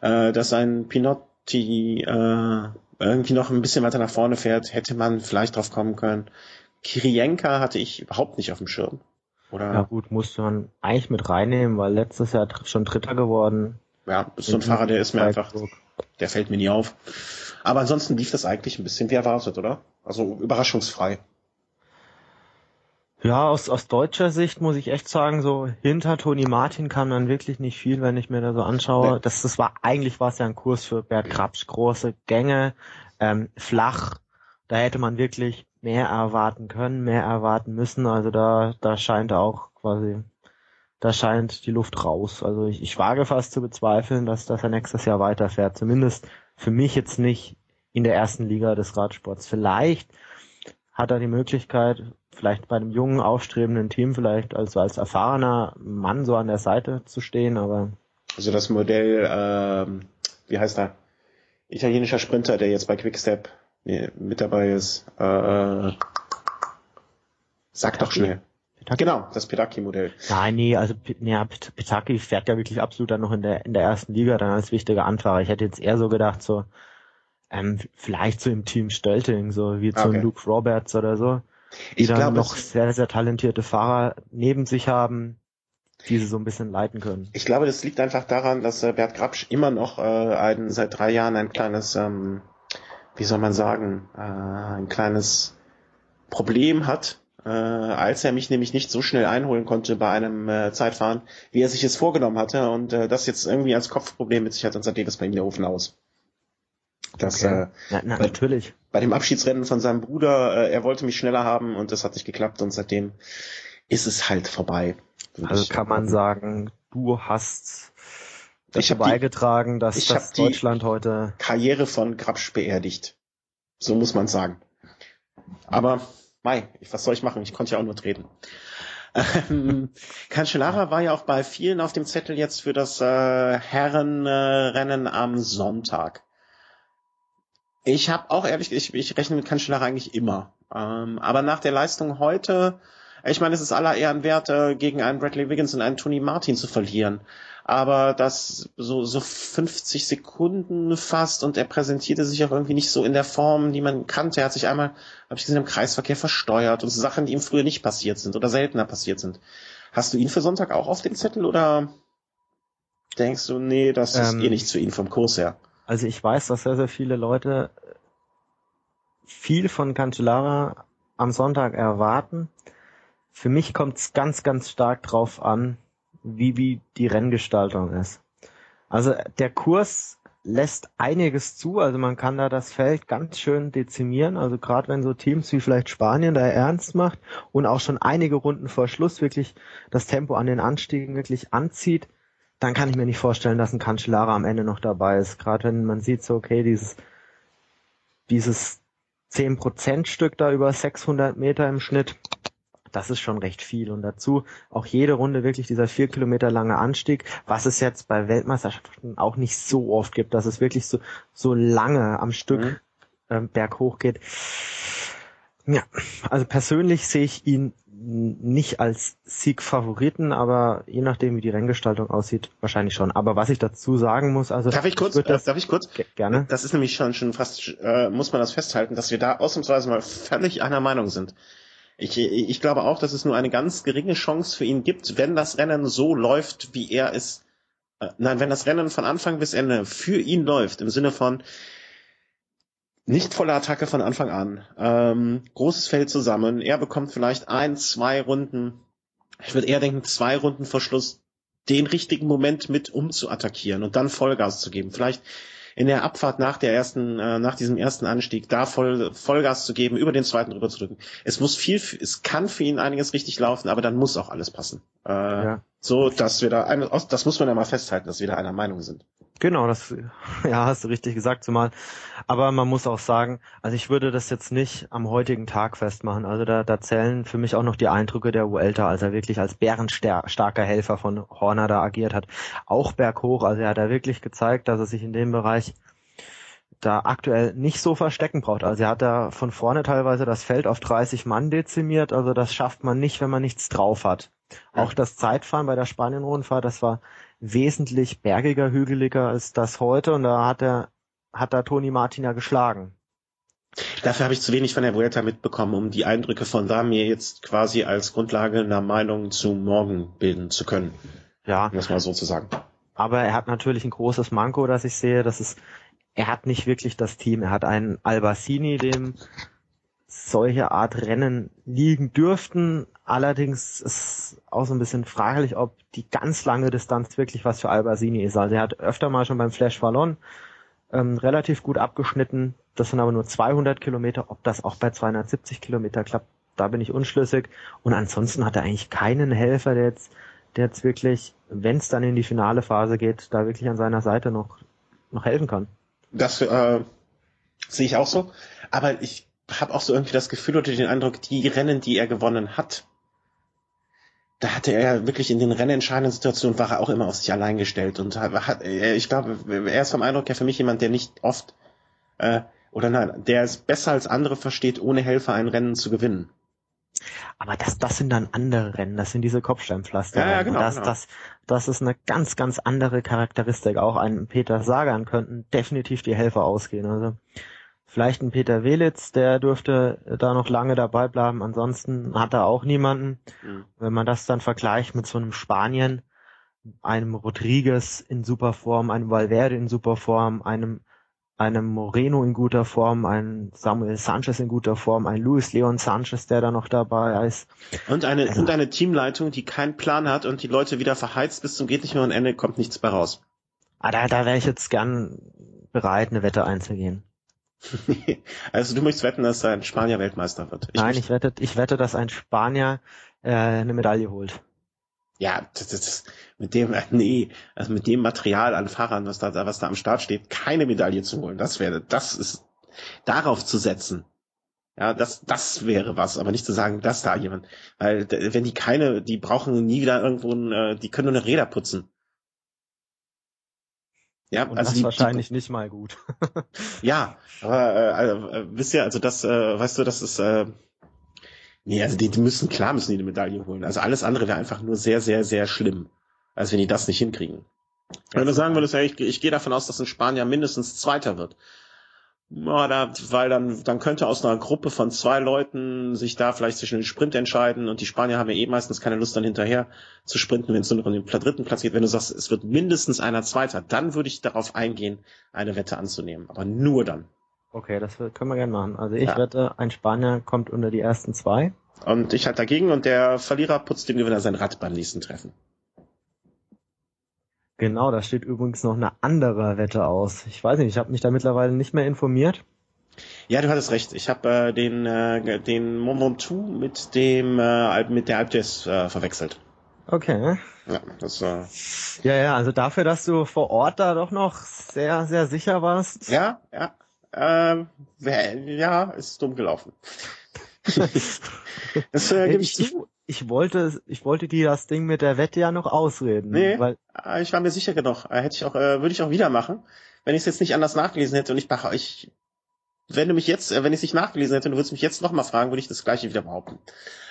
äh, dass ein Pinotti äh, irgendwie noch ein bisschen weiter nach vorne fährt, hätte man vielleicht drauf kommen können. Kirienka hatte ich überhaupt nicht auf dem Schirm. Oder? Ja gut, musste man eigentlich mit reinnehmen, weil letztes Jahr schon Dritter geworden. Ja, ist so ein Fahrer, der ist mir einfach, der fällt mir nie auf. Aber ansonsten lief das eigentlich ein bisschen wie erwartet, oder? Also überraschungsfrei. Ja, aus, aus deutscher Sicht muss ich echt sagen, so hinter Toni Martin kam dann wirklich nicht viel, wenn ich mir da so anschaue. Nee. Das, das war eigentlich war es ja ein Kurs für Bert Krabsch, große Gänge, ähm, flach. Da hätte man wirklich mehr erwarten können, mehr erwarten müssen. Also da, da scheint auch quasi, da scheint die Luft raus. Also ich, ich wage fast zu bezweifeln, dass, dass er nächstes Jahr weiterfährt. Zumindest für mich jetzt nicht in der ersten Liga des Radsports. Vielleicht hat er die Möglichkeit, vielleicht bei einem jungen, aufstrebenden Team, vielleicht als, als erfahrener Mann so an der Seite zu stehen, aber. Also das Modell, ähm, wie heißt er? Italienischer Sprinter, der jetzt bei Quickstep mit dabei ist. Äh, sag doch schnell. Pitaki? Genau, das Pitaki-Modell. Nein, nee, also ja, Pitaki fährt ja wirklich absolut dann noch in der in der ersten Liga dann als wichtiger Anfahrer. Ich hätte jetzt eher so gedacht, so ähm, vielleicht so im Team Stölting, so wie okay. so Luke Roberts oder so, die ich dann glaub, noch sehr, sehr talentierte Fahrer neben sich haben, die sie so ein bisschen leiten können. Ich glaube, das liegt einfach daran, dass äh, Bert Grabsch immer noch äh, ein, seit drei Jahren ein kleines, ähm, wie soll man sagen, äh, ein kleines Problem hat, äh, als er mich nämlich nicht so schnell einholen konnte bei einem äh, Zeitfahren, wie er sich es vorgenommen hatte und äh, das jetzt irgendwie als Kopfproblem mit sich hat und seitdem ist bei ihm der Ofen aus. Das, okay. äh, na, na, bei, natürlich. Bei dem Abschiedsrennen von seinem Bruder, äh, er wollte mich schneller haben und das hat nicht geklappt und seitdem ist es halt vorbei. Also kann man sagen, du hast dazu beigetragen, dass ich das Deutschland heute Karriere von Grabsch beerdigt. So muss man sagen. Aber Mai, was soll ich machen? Ich konnte ja auch nur treten. Ähm, Cancellara war ja auch bei vielen auf dem Zettel jetzt für das äh, Herrenrennen äh, am Sonntag. Ich habe auch ehrlich, ich, ich rechne mit Cancellara eigentlich immer. Ähm, aber nach der Leistung heute, ich meine, es ist aller Ehren wert, äh, gegen einen Bradley Wiggins und einen Tony Martin zu verlieren. Aber das so, so 50 Sekunden fast und er präsentierte sich auch irgendwie nicht so in der Form, die man kannte. Er hat sich einmal, habe ich gesehen, im Kreisverkehr versteuert und so Sachen, die ihm früher nicht passiert sind oder seltener passiert sind. Hast du ihn für Sonntag auch auf dem Zettel oder denkst du, nee, das ist ähm, eh nichts für ihn vom Kurs her? Also ich weiß, dass sehr, sehr viele Leute viel von Cancellara am Sonntag erwarten. Für mich kommt es ganz, ganz stark drauf an, wie, wie die Renngestaltung ist. Also der Kurs lässt einiges zu, also man kann da das Feld ganz schön dezimieren, also gerade wenn so Teams wie vielleicht Spanien da ernst macht und auch schon einige Runden vor Schluss wirklich das Tempo an den Anstiegen wirklich anzieht, dann kann ich mir nicht vorstellen, dass ein Cancellara am Ende noch dabei ist. Gerade wenn man sieht, so okay, dieses, dieses 10% Stück da über 600 Meter im Schnitt, das ist schon recht viel. Und dazu auch jede Runde wirklich dieser vier Kilometer lange Anstieg, was es jetzt bei Weltmeisterschaften auch nicht so oft gibt, dass es wirklich so, so lange am Stück mhm. ähm, berghoch geht. Ja, also persönlich sehe ich ihn nicht als Siegfavoriten, aber je nachdem, wie die Renngestaltung aussieht, wahrscheinlich schon. Aber was ich dazu sagen muss, also darf ich kurz, äh, darf ich kurz? Gerne. Das ist nämlich schon schon fast, äh, muss man das festhalten, dass wir da ausnahmsweise mal völlig einer Meinung sind. Ich, ich glaube auch, dass es nur eine ganz geringe Chance für ihn gibt, wenn das Rennen so läuft, wie er es, äh, nein, wenn das Rennen von Anfang bis Ende für ihn läuft, im Sinne von, nicht volle Attacke von Anfang an. Ähm, großes Feld zusammen. Er bekommt vielleicht ein, zwei Runden. Ich würde eher denken, zwei Runden vor Schluss den richtigen Moment mit um zu attackieren und dann Vollgas zu geben. Vielleicht in der Abfahrt nach der ersten, äh, nach diesem ersten Anstieg da voll, Vollgas zu geben, über den zweiten rüber zu drücken. Es muss viel, es kann für ihn einiges richtig laufen, aber dann muss auch alles passen. Äh, ja. So, dass wir da, eine, das muss man ja mal festhalten, dass wir da einer Meinung sind. Genau, das ja, hast du richtig gesagt, zumal. Aber man muss auch sagen, also ich würde das jetzt nicht am heutigen Tag festmachen. Also da, da zählen für mich auch noch die Eindrücke der Uelta, als er wirklich als bärenstarker Helfer von Horner da agiert hat. Auch berghoch, also er hat da wirklich gezeigt, dass er sich in dem Bereich da aktuell nicht so verstecken braucht. Also er hat da von vorne teilweise das Feld auf 30 Mann dezimiert, also das schafft man nicht, wenn man nichts drauf hat. Auch das Zeitfahren bei der Spanien-Rundfahrt, das war wesentlich bergiger, hügeliger als das heute und da hat er, hat da Toni Martin ja geschlagen. Dafür habe ich zu wenig von der Vuelta mitbekommen, um die Eindrücke von da mir jetzt quasi als Grundlage einer Meinung zu morgen bilden zu können. Ja. Um das mal so zu sagen. Aber er hat natürlich ein großes Manko, das ich sehe. Das ist, er hat nicht wirklich das Team. Er hat einen Albacini, dem solche Art Rennen liegen dürften. Allerdings ist auch so ein bisschen fraglich, ob die ganz lange Distanz wirklich was für Albasini ist. Also er hat öfter mal schon beim Flash Ballon ähm, relativ gut abgeschnitten. Das sind aber nur 200 Kilometer. Ob das auch bei 270 Kilometer klappt, da bin ich unschlüssig. Und ansonsten hat er eigentlich keinen Helfer, der jetzt, der jetzt wirklich, wenn es dann in die finale Phase geht, da wirklich an seiner Seite noch, noch helfen kann. Das äh, sehe ich auch so. Aber ich habe auch so irgendwie das Gefühl oder den Eindruck, die Rennen, die er gewonnen hat, da hatte er ja wirklich in den rennentscheidenden Situationen war er auch immer auf sich allein gestellt und hat, ich glaube, er ist vom Eindruck ja für mich jemand, der nicht oft äh, oder nein, der es besser als andere versteht, ohne Helfer ein Rennen zu gewinnen. Aber das, das sind dann andere Rennen, das sind diese Kopfsteinpflaster. Ja, ja, genau, das, genau. Das, das ist eine ganz, ganz andere Charakteristik. Auch ein Peter Sagan könnten definitiv die Helfer ausgehen. Also vielleicht ein Peter Welitz, der dürfte da noch lange dabei bleiben. Ansonsten hat er auch niemanden. Mhm. Wenn man das dann vergleicht mit so einem Spanien, einem Rodriguez in super Form, einem Valverde in super Form, einem einem Moreno in guter Form, ein Samuel Sanchez in guter Form, ein Luis Leon Sanchez, der da noch dabei ist. Und eine, Also- und eine Teamleitung, die keinen Plan hat und die Leute wieder verheizt bis zum geht nicht mehr und Ende kommt nichts bei raus. Ah, da, da wäre ich jetzt gern bereit, eine Wette einzugehen. also du möchtest wetten, dass ein Spanier Weltmeister wird. Nein, möchte- ich wette, ich wette, dass ein Spanier äh, eine Medaille holt. Ja, das, das, das, mit dem, nee, also mit dem Material an Fahrern, was da, was da am Start steht, keine Medaille zu holen, das wäre, das ist, darauf zu setzen. Ja, das, das wäre was, aber nicht zu sagen, dass da jemand, weil, wenn die keine, die brauchen nie wieder irgendwo, ein, äh, die können nur eine Räder putzen. Ja, Und also das die, wahrscheinlich nicht mal gut. Die, ja, aber äh, also, wisst ihr, also das, äh, weißt du, das ist, äh, nee, also die, die müssen, klar müssen die eine Medaille holen. Also alles andere wäre einfach nur sehr, sehr, sehr schlimm, als wenn die das nicht hinkriegen. Wenn du sagen würdest, ja, ich, ich gehe davon aus, dass ein Spanier mindestens Zweiter wird. Ja, da, weil dann, dann könnte aus einer Gruppe von zwei Leuten sich da vielleicht zwischen den Sprint entscheiden und die Spanier haben ja eh meistens keine Lust dann hinterher zu sprinten, wenn es nur noch um den dritten Platz geht. Wenn du sagst, es wird mindestens einer Zweiter, dann würde ich darauf eingehen, eine Wette anzunehmen. Aber nur dann. Okay, das können wir gerne machen. Also ich Ja. wette, ein Spanier kommt unter die ersten zwei. Und ich halt dagegen und der Verlierer putzt dem Gewinner sein Rad beim nächsten Treffen. Genau, da steht übrigens noch eine andere Wette aus. Ich weiß nicht, ich habe mich da mittlerweile nicht mehr informiert. Ja, du hattest recht. Ich habe äh, den äh, den Mont Ventoux mit dem äh, mit der Alp d'Huez äh, verwechselt. Okay. Ja, das äh, Ja, ja, also dafür, dass du vor Ort da doch noch sehr, sehr sicher warst. ja, ja, ähm, ja, ist dumm gelaufen. das äh, gebe ich, zu. Ich wollte, ich wollte dir das Ding mit der Wette ja noch ausreden. Nee. Weil, Äh, Ich war mir sicher genug. Äh, Hätte ich auch, äh, würde ich auch wieder machen, wenn ich es jetzt nicht anders nachgelesen hätte und ich, ich wenn du mich jetzt, äh, wenn ich es nicht nachgelesen hätte und du würdest mich jetzt nochmal fragen, würde ich das gleiche wieder behaupten.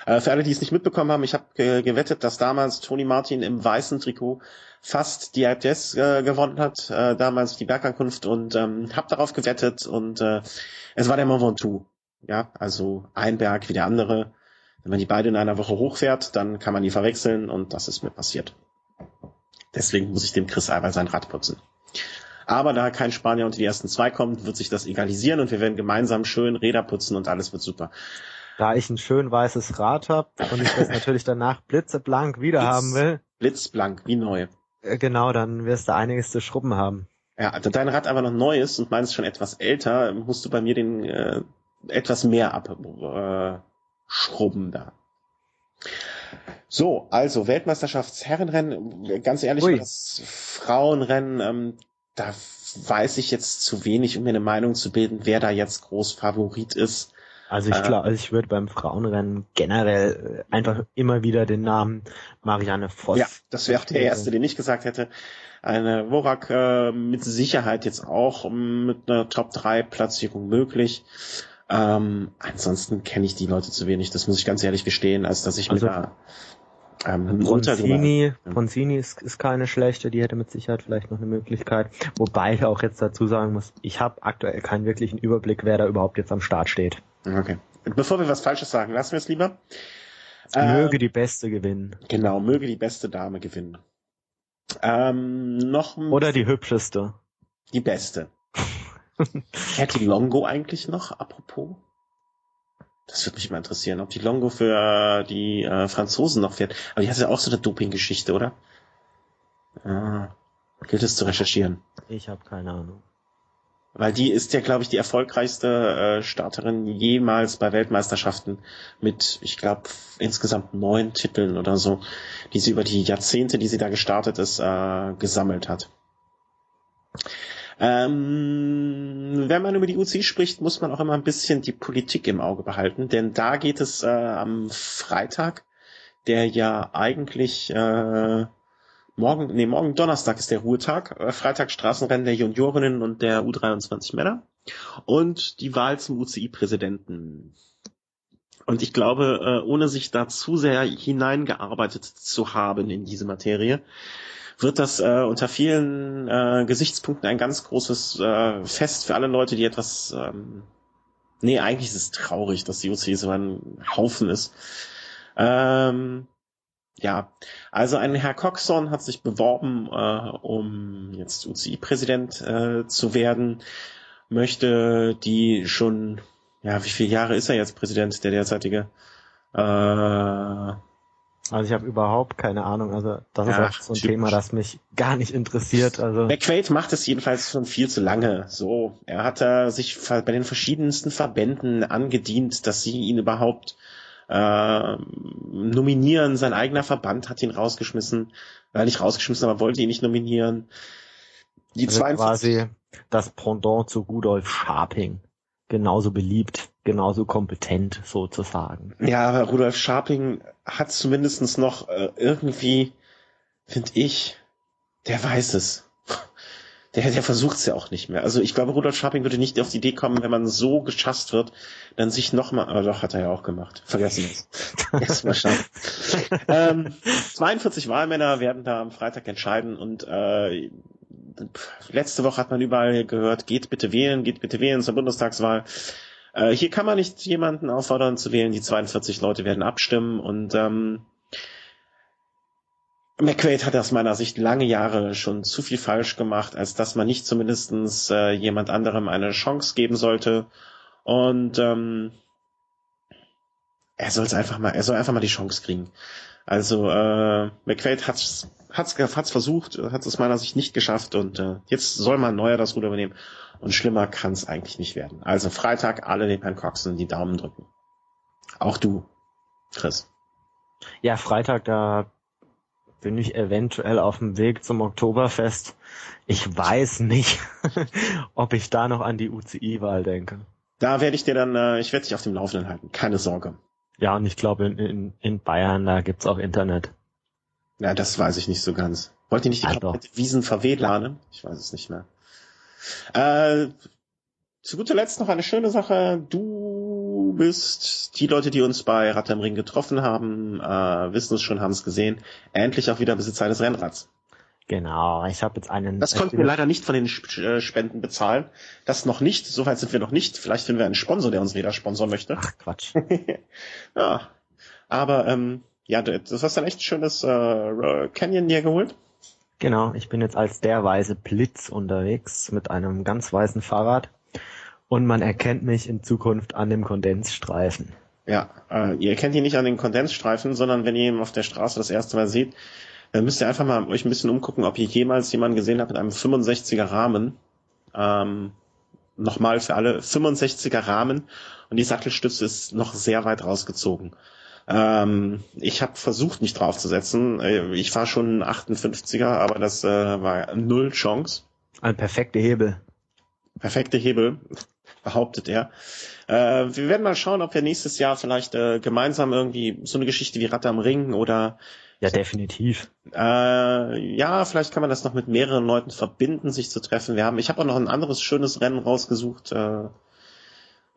Äh, für alle, die es nicht mitbekommen haben, ich habe ge gewettet, dass damals Tony Martin im weißen Trikot fast die RTS äh, gewonnen hat, äh, damals die Bergankunft und ähm, habe darauf gewettet und äh, es war der Mont Ventoux. Ja, also ein Berg wie der andere. Wenn man die beide in einer Woche hochfährt, dann kann man die verwechseln und das ist mir passiert. Deswegen muss ich dem Chris Eiber sein Rad putzen. Aber da kein Spanier unter die ersten zwei kommt, wird sich das egalisieren und wir werden gemeinsam schön Räder putzen und alles wird super. da ich ein schön weißes Rad hab und ich das natürlich danach blitzeblank wieder Blitz. haben will, Blitzblank, wie neu. äh, genau, dann wirst du einiges zu schrubben haben. Ja, da dein Rad aber noch neu ist und meins schon etwas älter, musst du bei mir den äh, etwas mehr abschrubben äh, schrubben da. So, also Weltmeisterschaftsherrenrennen, ganz ehrlich, Ui. das Frauenrennen, ähm, da weiß ich jetzt zu wenig, um mir eine Meinung zu bilden, wer da jetzt groß Favorit ist. Also ich Äh. glaube, also ich würde beim Frauenrennen generell äh, einfach immer wieder den Namen Marianne Voss. Ja, das wäre auch der erste, den ich gesagt hätte. Eine Worak äh, mit Sicherheit jetzt auch ähm, mit einer Top 3 Platzierung möglich. Ähm, ansonsten kenne ich die Leute zu wenig, das muss ich ganz ehrlich gestehen, als dass ich Also, mir da ähm, Ja. Ponzini ist, ist keine schlechte, die hätte mit Sicherheit vielleicht noch eine Möglichkeit. Wobei ich auch jetzt dazu sagen muss, ich habe aktuell keinen wirklichen Überblick, wer da überhaupt jetzt am Start steht. Okay. Bevor wir was Falsches sagen, lassen wir es lieber. Äh, Möge die Beste gewinnen. Genau, möge die beste Dame gewinnen. Ähm, noch Oder die hübscheste. die beste. Fährt die Longo eigentlich noch, apropos? Das würde mich mal interessieren, ob die Longo für die äh, Franzosen noch fährt. Aber die hat ja auch so eine Doping-Geschichte, oder? Ah, gilt es zu recherchieren. Ich habe keine Ahnung. Weil die ist ja, glaube ich, die erfolgreichste äh, Starterin jemals bei Weltmeisterschaften mit, ich glaube, insgesamt neun Titeln oder so, die sie über die Jahrzehnte, die sie da gestartet ist, äh, gesammelt hat. Ähm, wenn man über die UCI spricht, muss man auch immer ein bisschen die Politik im Auge behalten, denn da geht es äh, am Freitag, der ja eigentlich äh, morgen, nee, morgen Donnerstag ist der Ruhetag, äh, Freitag Straßenrennen der Juniorinnen und der U23 Männer und die Wahl zum UCI-Präsidenten. Und ich glaube, äh, ohne sich da zu sehr hineingearbeitet zu haben in diese Materie, wird das äh, unter vielen äh, Gesichtspunkten ein ganz großes äh, Fest für alle Leute, die etwas ähm, Nee, eigentlich ist es traurig, dass die UCI so ein Haufen ist. Ähm, ja, also ein Herr Coxon hat sich beworben, äh, um jetzt UCI-Präsident äh, zu werden, möchte die schon, ja, wie viele Jahre ist er jetzt Präsident, der derzeitige? Äh, also ich habe überhaupt keine Ahnung. Also das ja, ist auch so ein typisch. Thema, das mich gar nicht interessiert. Also McQuaid macht es jedenfalls schon viel zu lange. So, er hat äh, sich bei den verschiedensten Verbänden angedient, dass sie ihn überhaupt äh, nominieren. Sein eigener Verband hat ihn rausgeschmissen, äh, nicht rausgeschmissen, aber wollte ihn nicht nominieren. Die also quasi das Pendant zu Rudolf Scharping. Genauso beliebt, genauso kompetent sozusagen. Ja, aber Rudolf Scharping hat zumindestens noch äh, irgendwie, finde ich, der weiß es der, der versucht es ja auch nicht mehr. Also ich glaube, Rudolf Scharping würde nicht auf die Idee kommen, wenn man so geschasst wird, dann sich nochmal, aber doch, hat er ja auch gemacht. Vergessen es. Erstmal schauen. ähm, 42 Wahlmänner werden da am Freitag entscheiden und äh, letzte Woche hat man überall gehört, geht bitte wählen, geht bitte wählen zur Bundestagswahl. Äh, hier kann man nicht jemanden auffordern zu wählen, die 42 Leute werden abstimmen und ähm, McQuaid hat aus meiner Sicht lange Jahre schon zu viel falsch gemacht, als dass man nicht zumindestens äh, jemand anderem eine Chance geben sollte. Und ähm, er soll einfach mal, er soll einfach mal die Chance kriegen. Also äh, McQuaid hat's, hat's, hat's versucht, hat es aus meiner Sicht nicht geschafft und äh, jetzt soll mal ein neuer das Ruder übernehmen. Und schlimmer kann es eigentlich nicht werden. Also Freitag alle den Herrn Coxen die Daumen drücken. Auch du, Chris. Ja, Freitag, da bin ich eventuell auf dem Weg zum Oktoberfest. Ich weiß nicht, ob ich da noch an die UCI-Wahl denke. Da werde ich dir dann, äh, ich werde dich auf dem Laufenden halten, keine Sorge. Ja, und ich glaube, in, in, in Bayern, da gibt's auch Internet. Ja, das weiß ich nicht so ganz. Wollt ihr nicht die ah, Wiesen verwedlanen? Ich weiß es nicht mehr. Äh, zu guter Letzt noch eine schöne Sache. Du bist, die Leute, die uns bei Rad am Ring getroffen haben, äh, wissen es schon, haben es gesehen, endlich auch wieder Besitzer eines Rennrads. Genau, ich habe jetzt einen. Das konnten wir leider nicht von den äh, Spenden bezahlen. Das noch nicht, soweit sind wir noch nicht. Vielleicht finden wir einen Sponsor, der uns Räder sponsern möchte. Ach Quatsch. ja. Aber ähm, ja, das hast ein echt schönes äh, Canyon dir geholt. Genau, ich bin jetzt als der weiße Blitz unterwegs mit einem ganz weißen Fahrrad und man erkennt mich in Zukunft an dem Kondensstreifen. Ja, äh, ihr erkennt ihn nicht an den Kondensstreifen, sondern wenn ihr ihn auf der Straße das erste Mal seht, dann müsst ihr einfach mal euch ein bisschen umgucken, ob ihr jemals jemanden gesehen habt mit einem 65er Rahmen. Ähm, nochmal für alle 65er Rahmen und die Sattelstütze ist noch sehr weit rausgezogen. Ähm, ich habe versucht, mich draufzusetzen. Äh, ich fahre schon 58er, aber das äh, war null Chance. Ein perfekter Hebel. Perfekte Hebel behauptet er. Äh, wir werden mal schauen, ob wir nächstes Jahr vielleicht äh, gemeinsam irgendwie so eine Geschichte wie Rad am Ring oder ja, definitiv. Äh, ja, vielleicht kann man das noch mit mehreren Leuten verbinden, sich zu treffen. Wir haben, ich habe auch noch ein anderes schönes Rennen rausgesucht. Äh,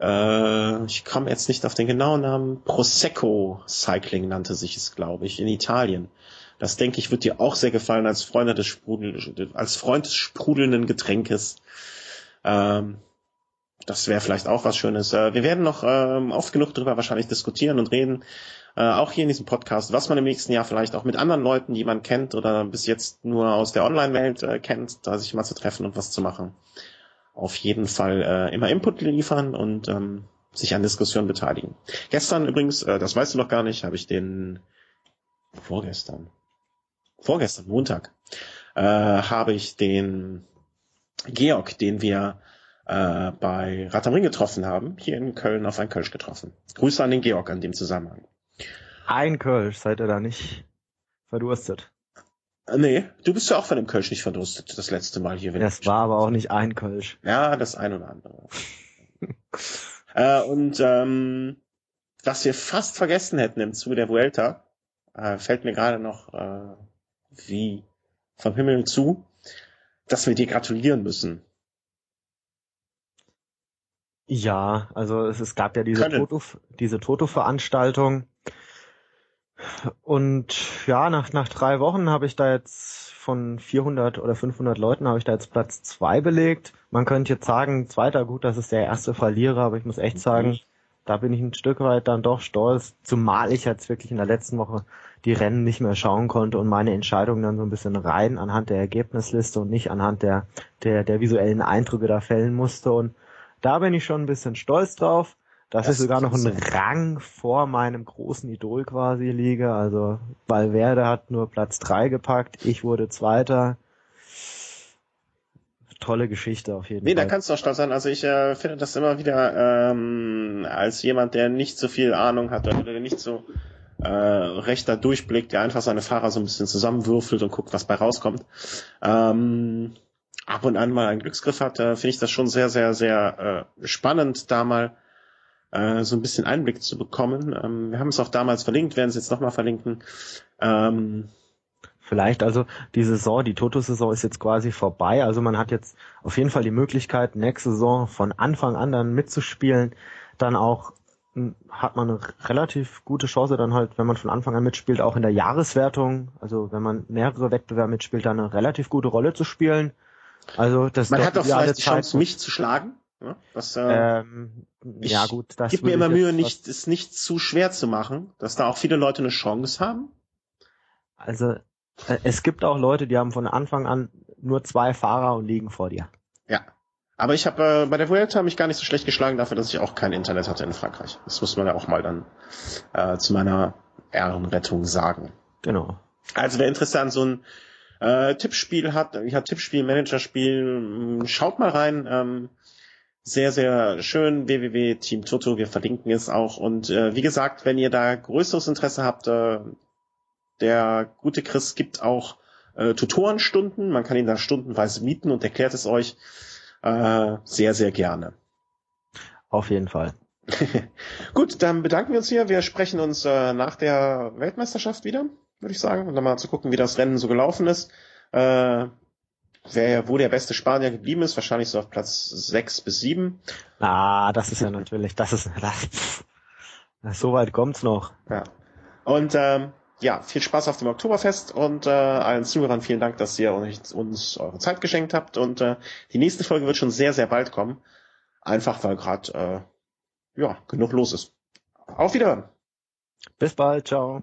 äh, ich komme jetzt nicht auf den genauen Namen. Prosecco Cycling nannte sich es, glaube ich, in Italien. Das denke ich wird dir auch sehr gefallen als Freund des Sprudel, als Freund des sprudelnden Getränkes. Ähm, das wäre vielleicht auch was Schönes. Äh, wir werden noch ähm, oft genug darüber wahrscheinlich diskutieren und reden, äh, auch hier in diesem Podcast, was man im nächsten Jahr vielleicht auch mit anderen Leuten, die man kennt oder bis jetzt nur aus der Online-Welt äh, kennt, da sich mal zu treffen und was zu machen. Auf jeden Fall äh, immer Input liefern und ähm, sich an Diskussionen beteiligen. Gestern übrigens, äh, das weißt du noch gar nicht, habe ich den vorgestern, vorgestern Montag, äh, habe ich den Georg, den wir äh, bei Rad am Ring getroffen haben, hier in Köln auf ein Kölsch getroffen. Grüße an den Georg an dem Zusammenhang. Ein Kölsch, seid ihr da nicht verdurstet? Äh, nee, du bist ja auch von dem Kölsch nicht verdurstet, das letzte Mal hier. Das war aber auch nicht ein Kölsch. Ja, das ein oder andere. äh, und ähm, was wir fast vergessen hätten im Zuge der Vuelta, äh, fällt mir gerade noch äh, wie vom Himmel zu, dass wir dir gratulieren müssen. Ja, also es, es gab ja diese Toto, diese Toto-Veranstaltung. Und ja, nach, nach drei Wochen habe ich da jetzt von 400 oder 500 Leuten habe ich da jetzt Platz zwei belegt. Man könnte jetzt sagen, zweiter gut, das ist der erste Verlierer, aber ich muss echt sagen, da bin ich ein Stück weit dann doch stolz, zumal ich jetzt wirklich in der letzten Woche die Rennen nicht mehr schauen konnte und meine Entscheidung dann so ein bisschen rein anhand der Ergebnisliste und nicht anhand der, der, der visuellen Eindrücke da fällen musste. Und da bin ich schon ein bisschen stolz drauf, dass das ich sogar noch einen Rang vor meinem großen Idol quasi liege. Also Valverde hat nur Platz drei gepackt, ich wurde Zweiter tolle Geschichte auf jeden nee, Fall. Nee, da kannst du auch stolz sein. Also ich äh, finde das immer wieder ähm, als jemand, der nicht so viel Ahnung hat oder der nicht so äh, rechter Durchblick, der einfach seine Fahrer so ein bisschen zusammenwürfelt und guckt, was bei rauskommt. Ähm, ab und an mal einen Glücksgriff hat, äh, finde ich das schon sehr, sehr, sehr äh, spannend, da mal äh, so ein bisschen Einblick zu bekommen. Ähm, wir haben es auch damals verlinkt, werden es jetzt nochmal verlinken. Ähm, Vielleicht also die Saison, die Toto-Saison ist jetzt quasi vorbei. Also man hat jetzt auf jeden Fall die Möglichkeit, nächste Saison von Anfang an dann mitzuspielen. Dann auch hm, hat man eine relativ gute Chance, dann halt, wenn man von Anfang an mitspielt, auch in der Jahreswertung, also wenn man mehrere Wettbewerbe mitspielt, dann eine relativ gute Rolle zu spielen. Also das man hat doch vielleicht die Chance, mich zu schlagen. Ja, das, äh, ähm, ja gut, das gibt mir immer Mühe, nicht es nicht zu schwer zu machen, dass da auch viele Leute eine Chance haben. Also äh, es gibt auch Leute, die haben von Anfang an nur zwei Fahrer und liegen vor dir. Ja. Aber ich habe äh, bei der Vuelta mich gar nicht so schlecht geschlagen dafür, dass ich auch kein Internet hatte in Frankreich. Das muss man ja auch mal dann äh, zu meiner Ehrenrettung sagen. Genau. Also wer Interesse an so ein äh, Tippspiel hat, ich habe Tippspiel, Managerspiel, schaut mal rein. Ähm, sehr, sehr schön. www.team Toto, wir verlinken es auch. Und äh, wie gesagt, wenn ihr da größeres Interesse habt, äh, der gute Chris gibt auch äh, Tutorenstunden. Man kann ihn da stundenweise mieten und erklärt es euch äh, sehr, sehr gerne. Auf jeden Fall. Gut, dann bedanken wir uns hier. Wir sprechen uns äh, nach der Weltmeisterschaft wieder, würde ich sagen, um dann mal zu gucken, wie das Rennen so gelaufen ist. Äh, wer, wo der beste Spanier geblieben ist, wahrscheinlich so auf Platz sechs bis sieben. Ah, das ist ja natürlich, das ist, das, so weit kommt's noch. Ja. Und ähm, ja, viel Spaß auf dem Oktoberfest und äh, allen Zuhörern vielen Dank, dass ihr uns, uns eure Zeit geschenkt habt. Und äh, die nächste Folge wird schon sehr, sehr bald kommen. Einfach weil gerade äh, ja genug los ist. Auf Wiederhören. Bis bald, ciao.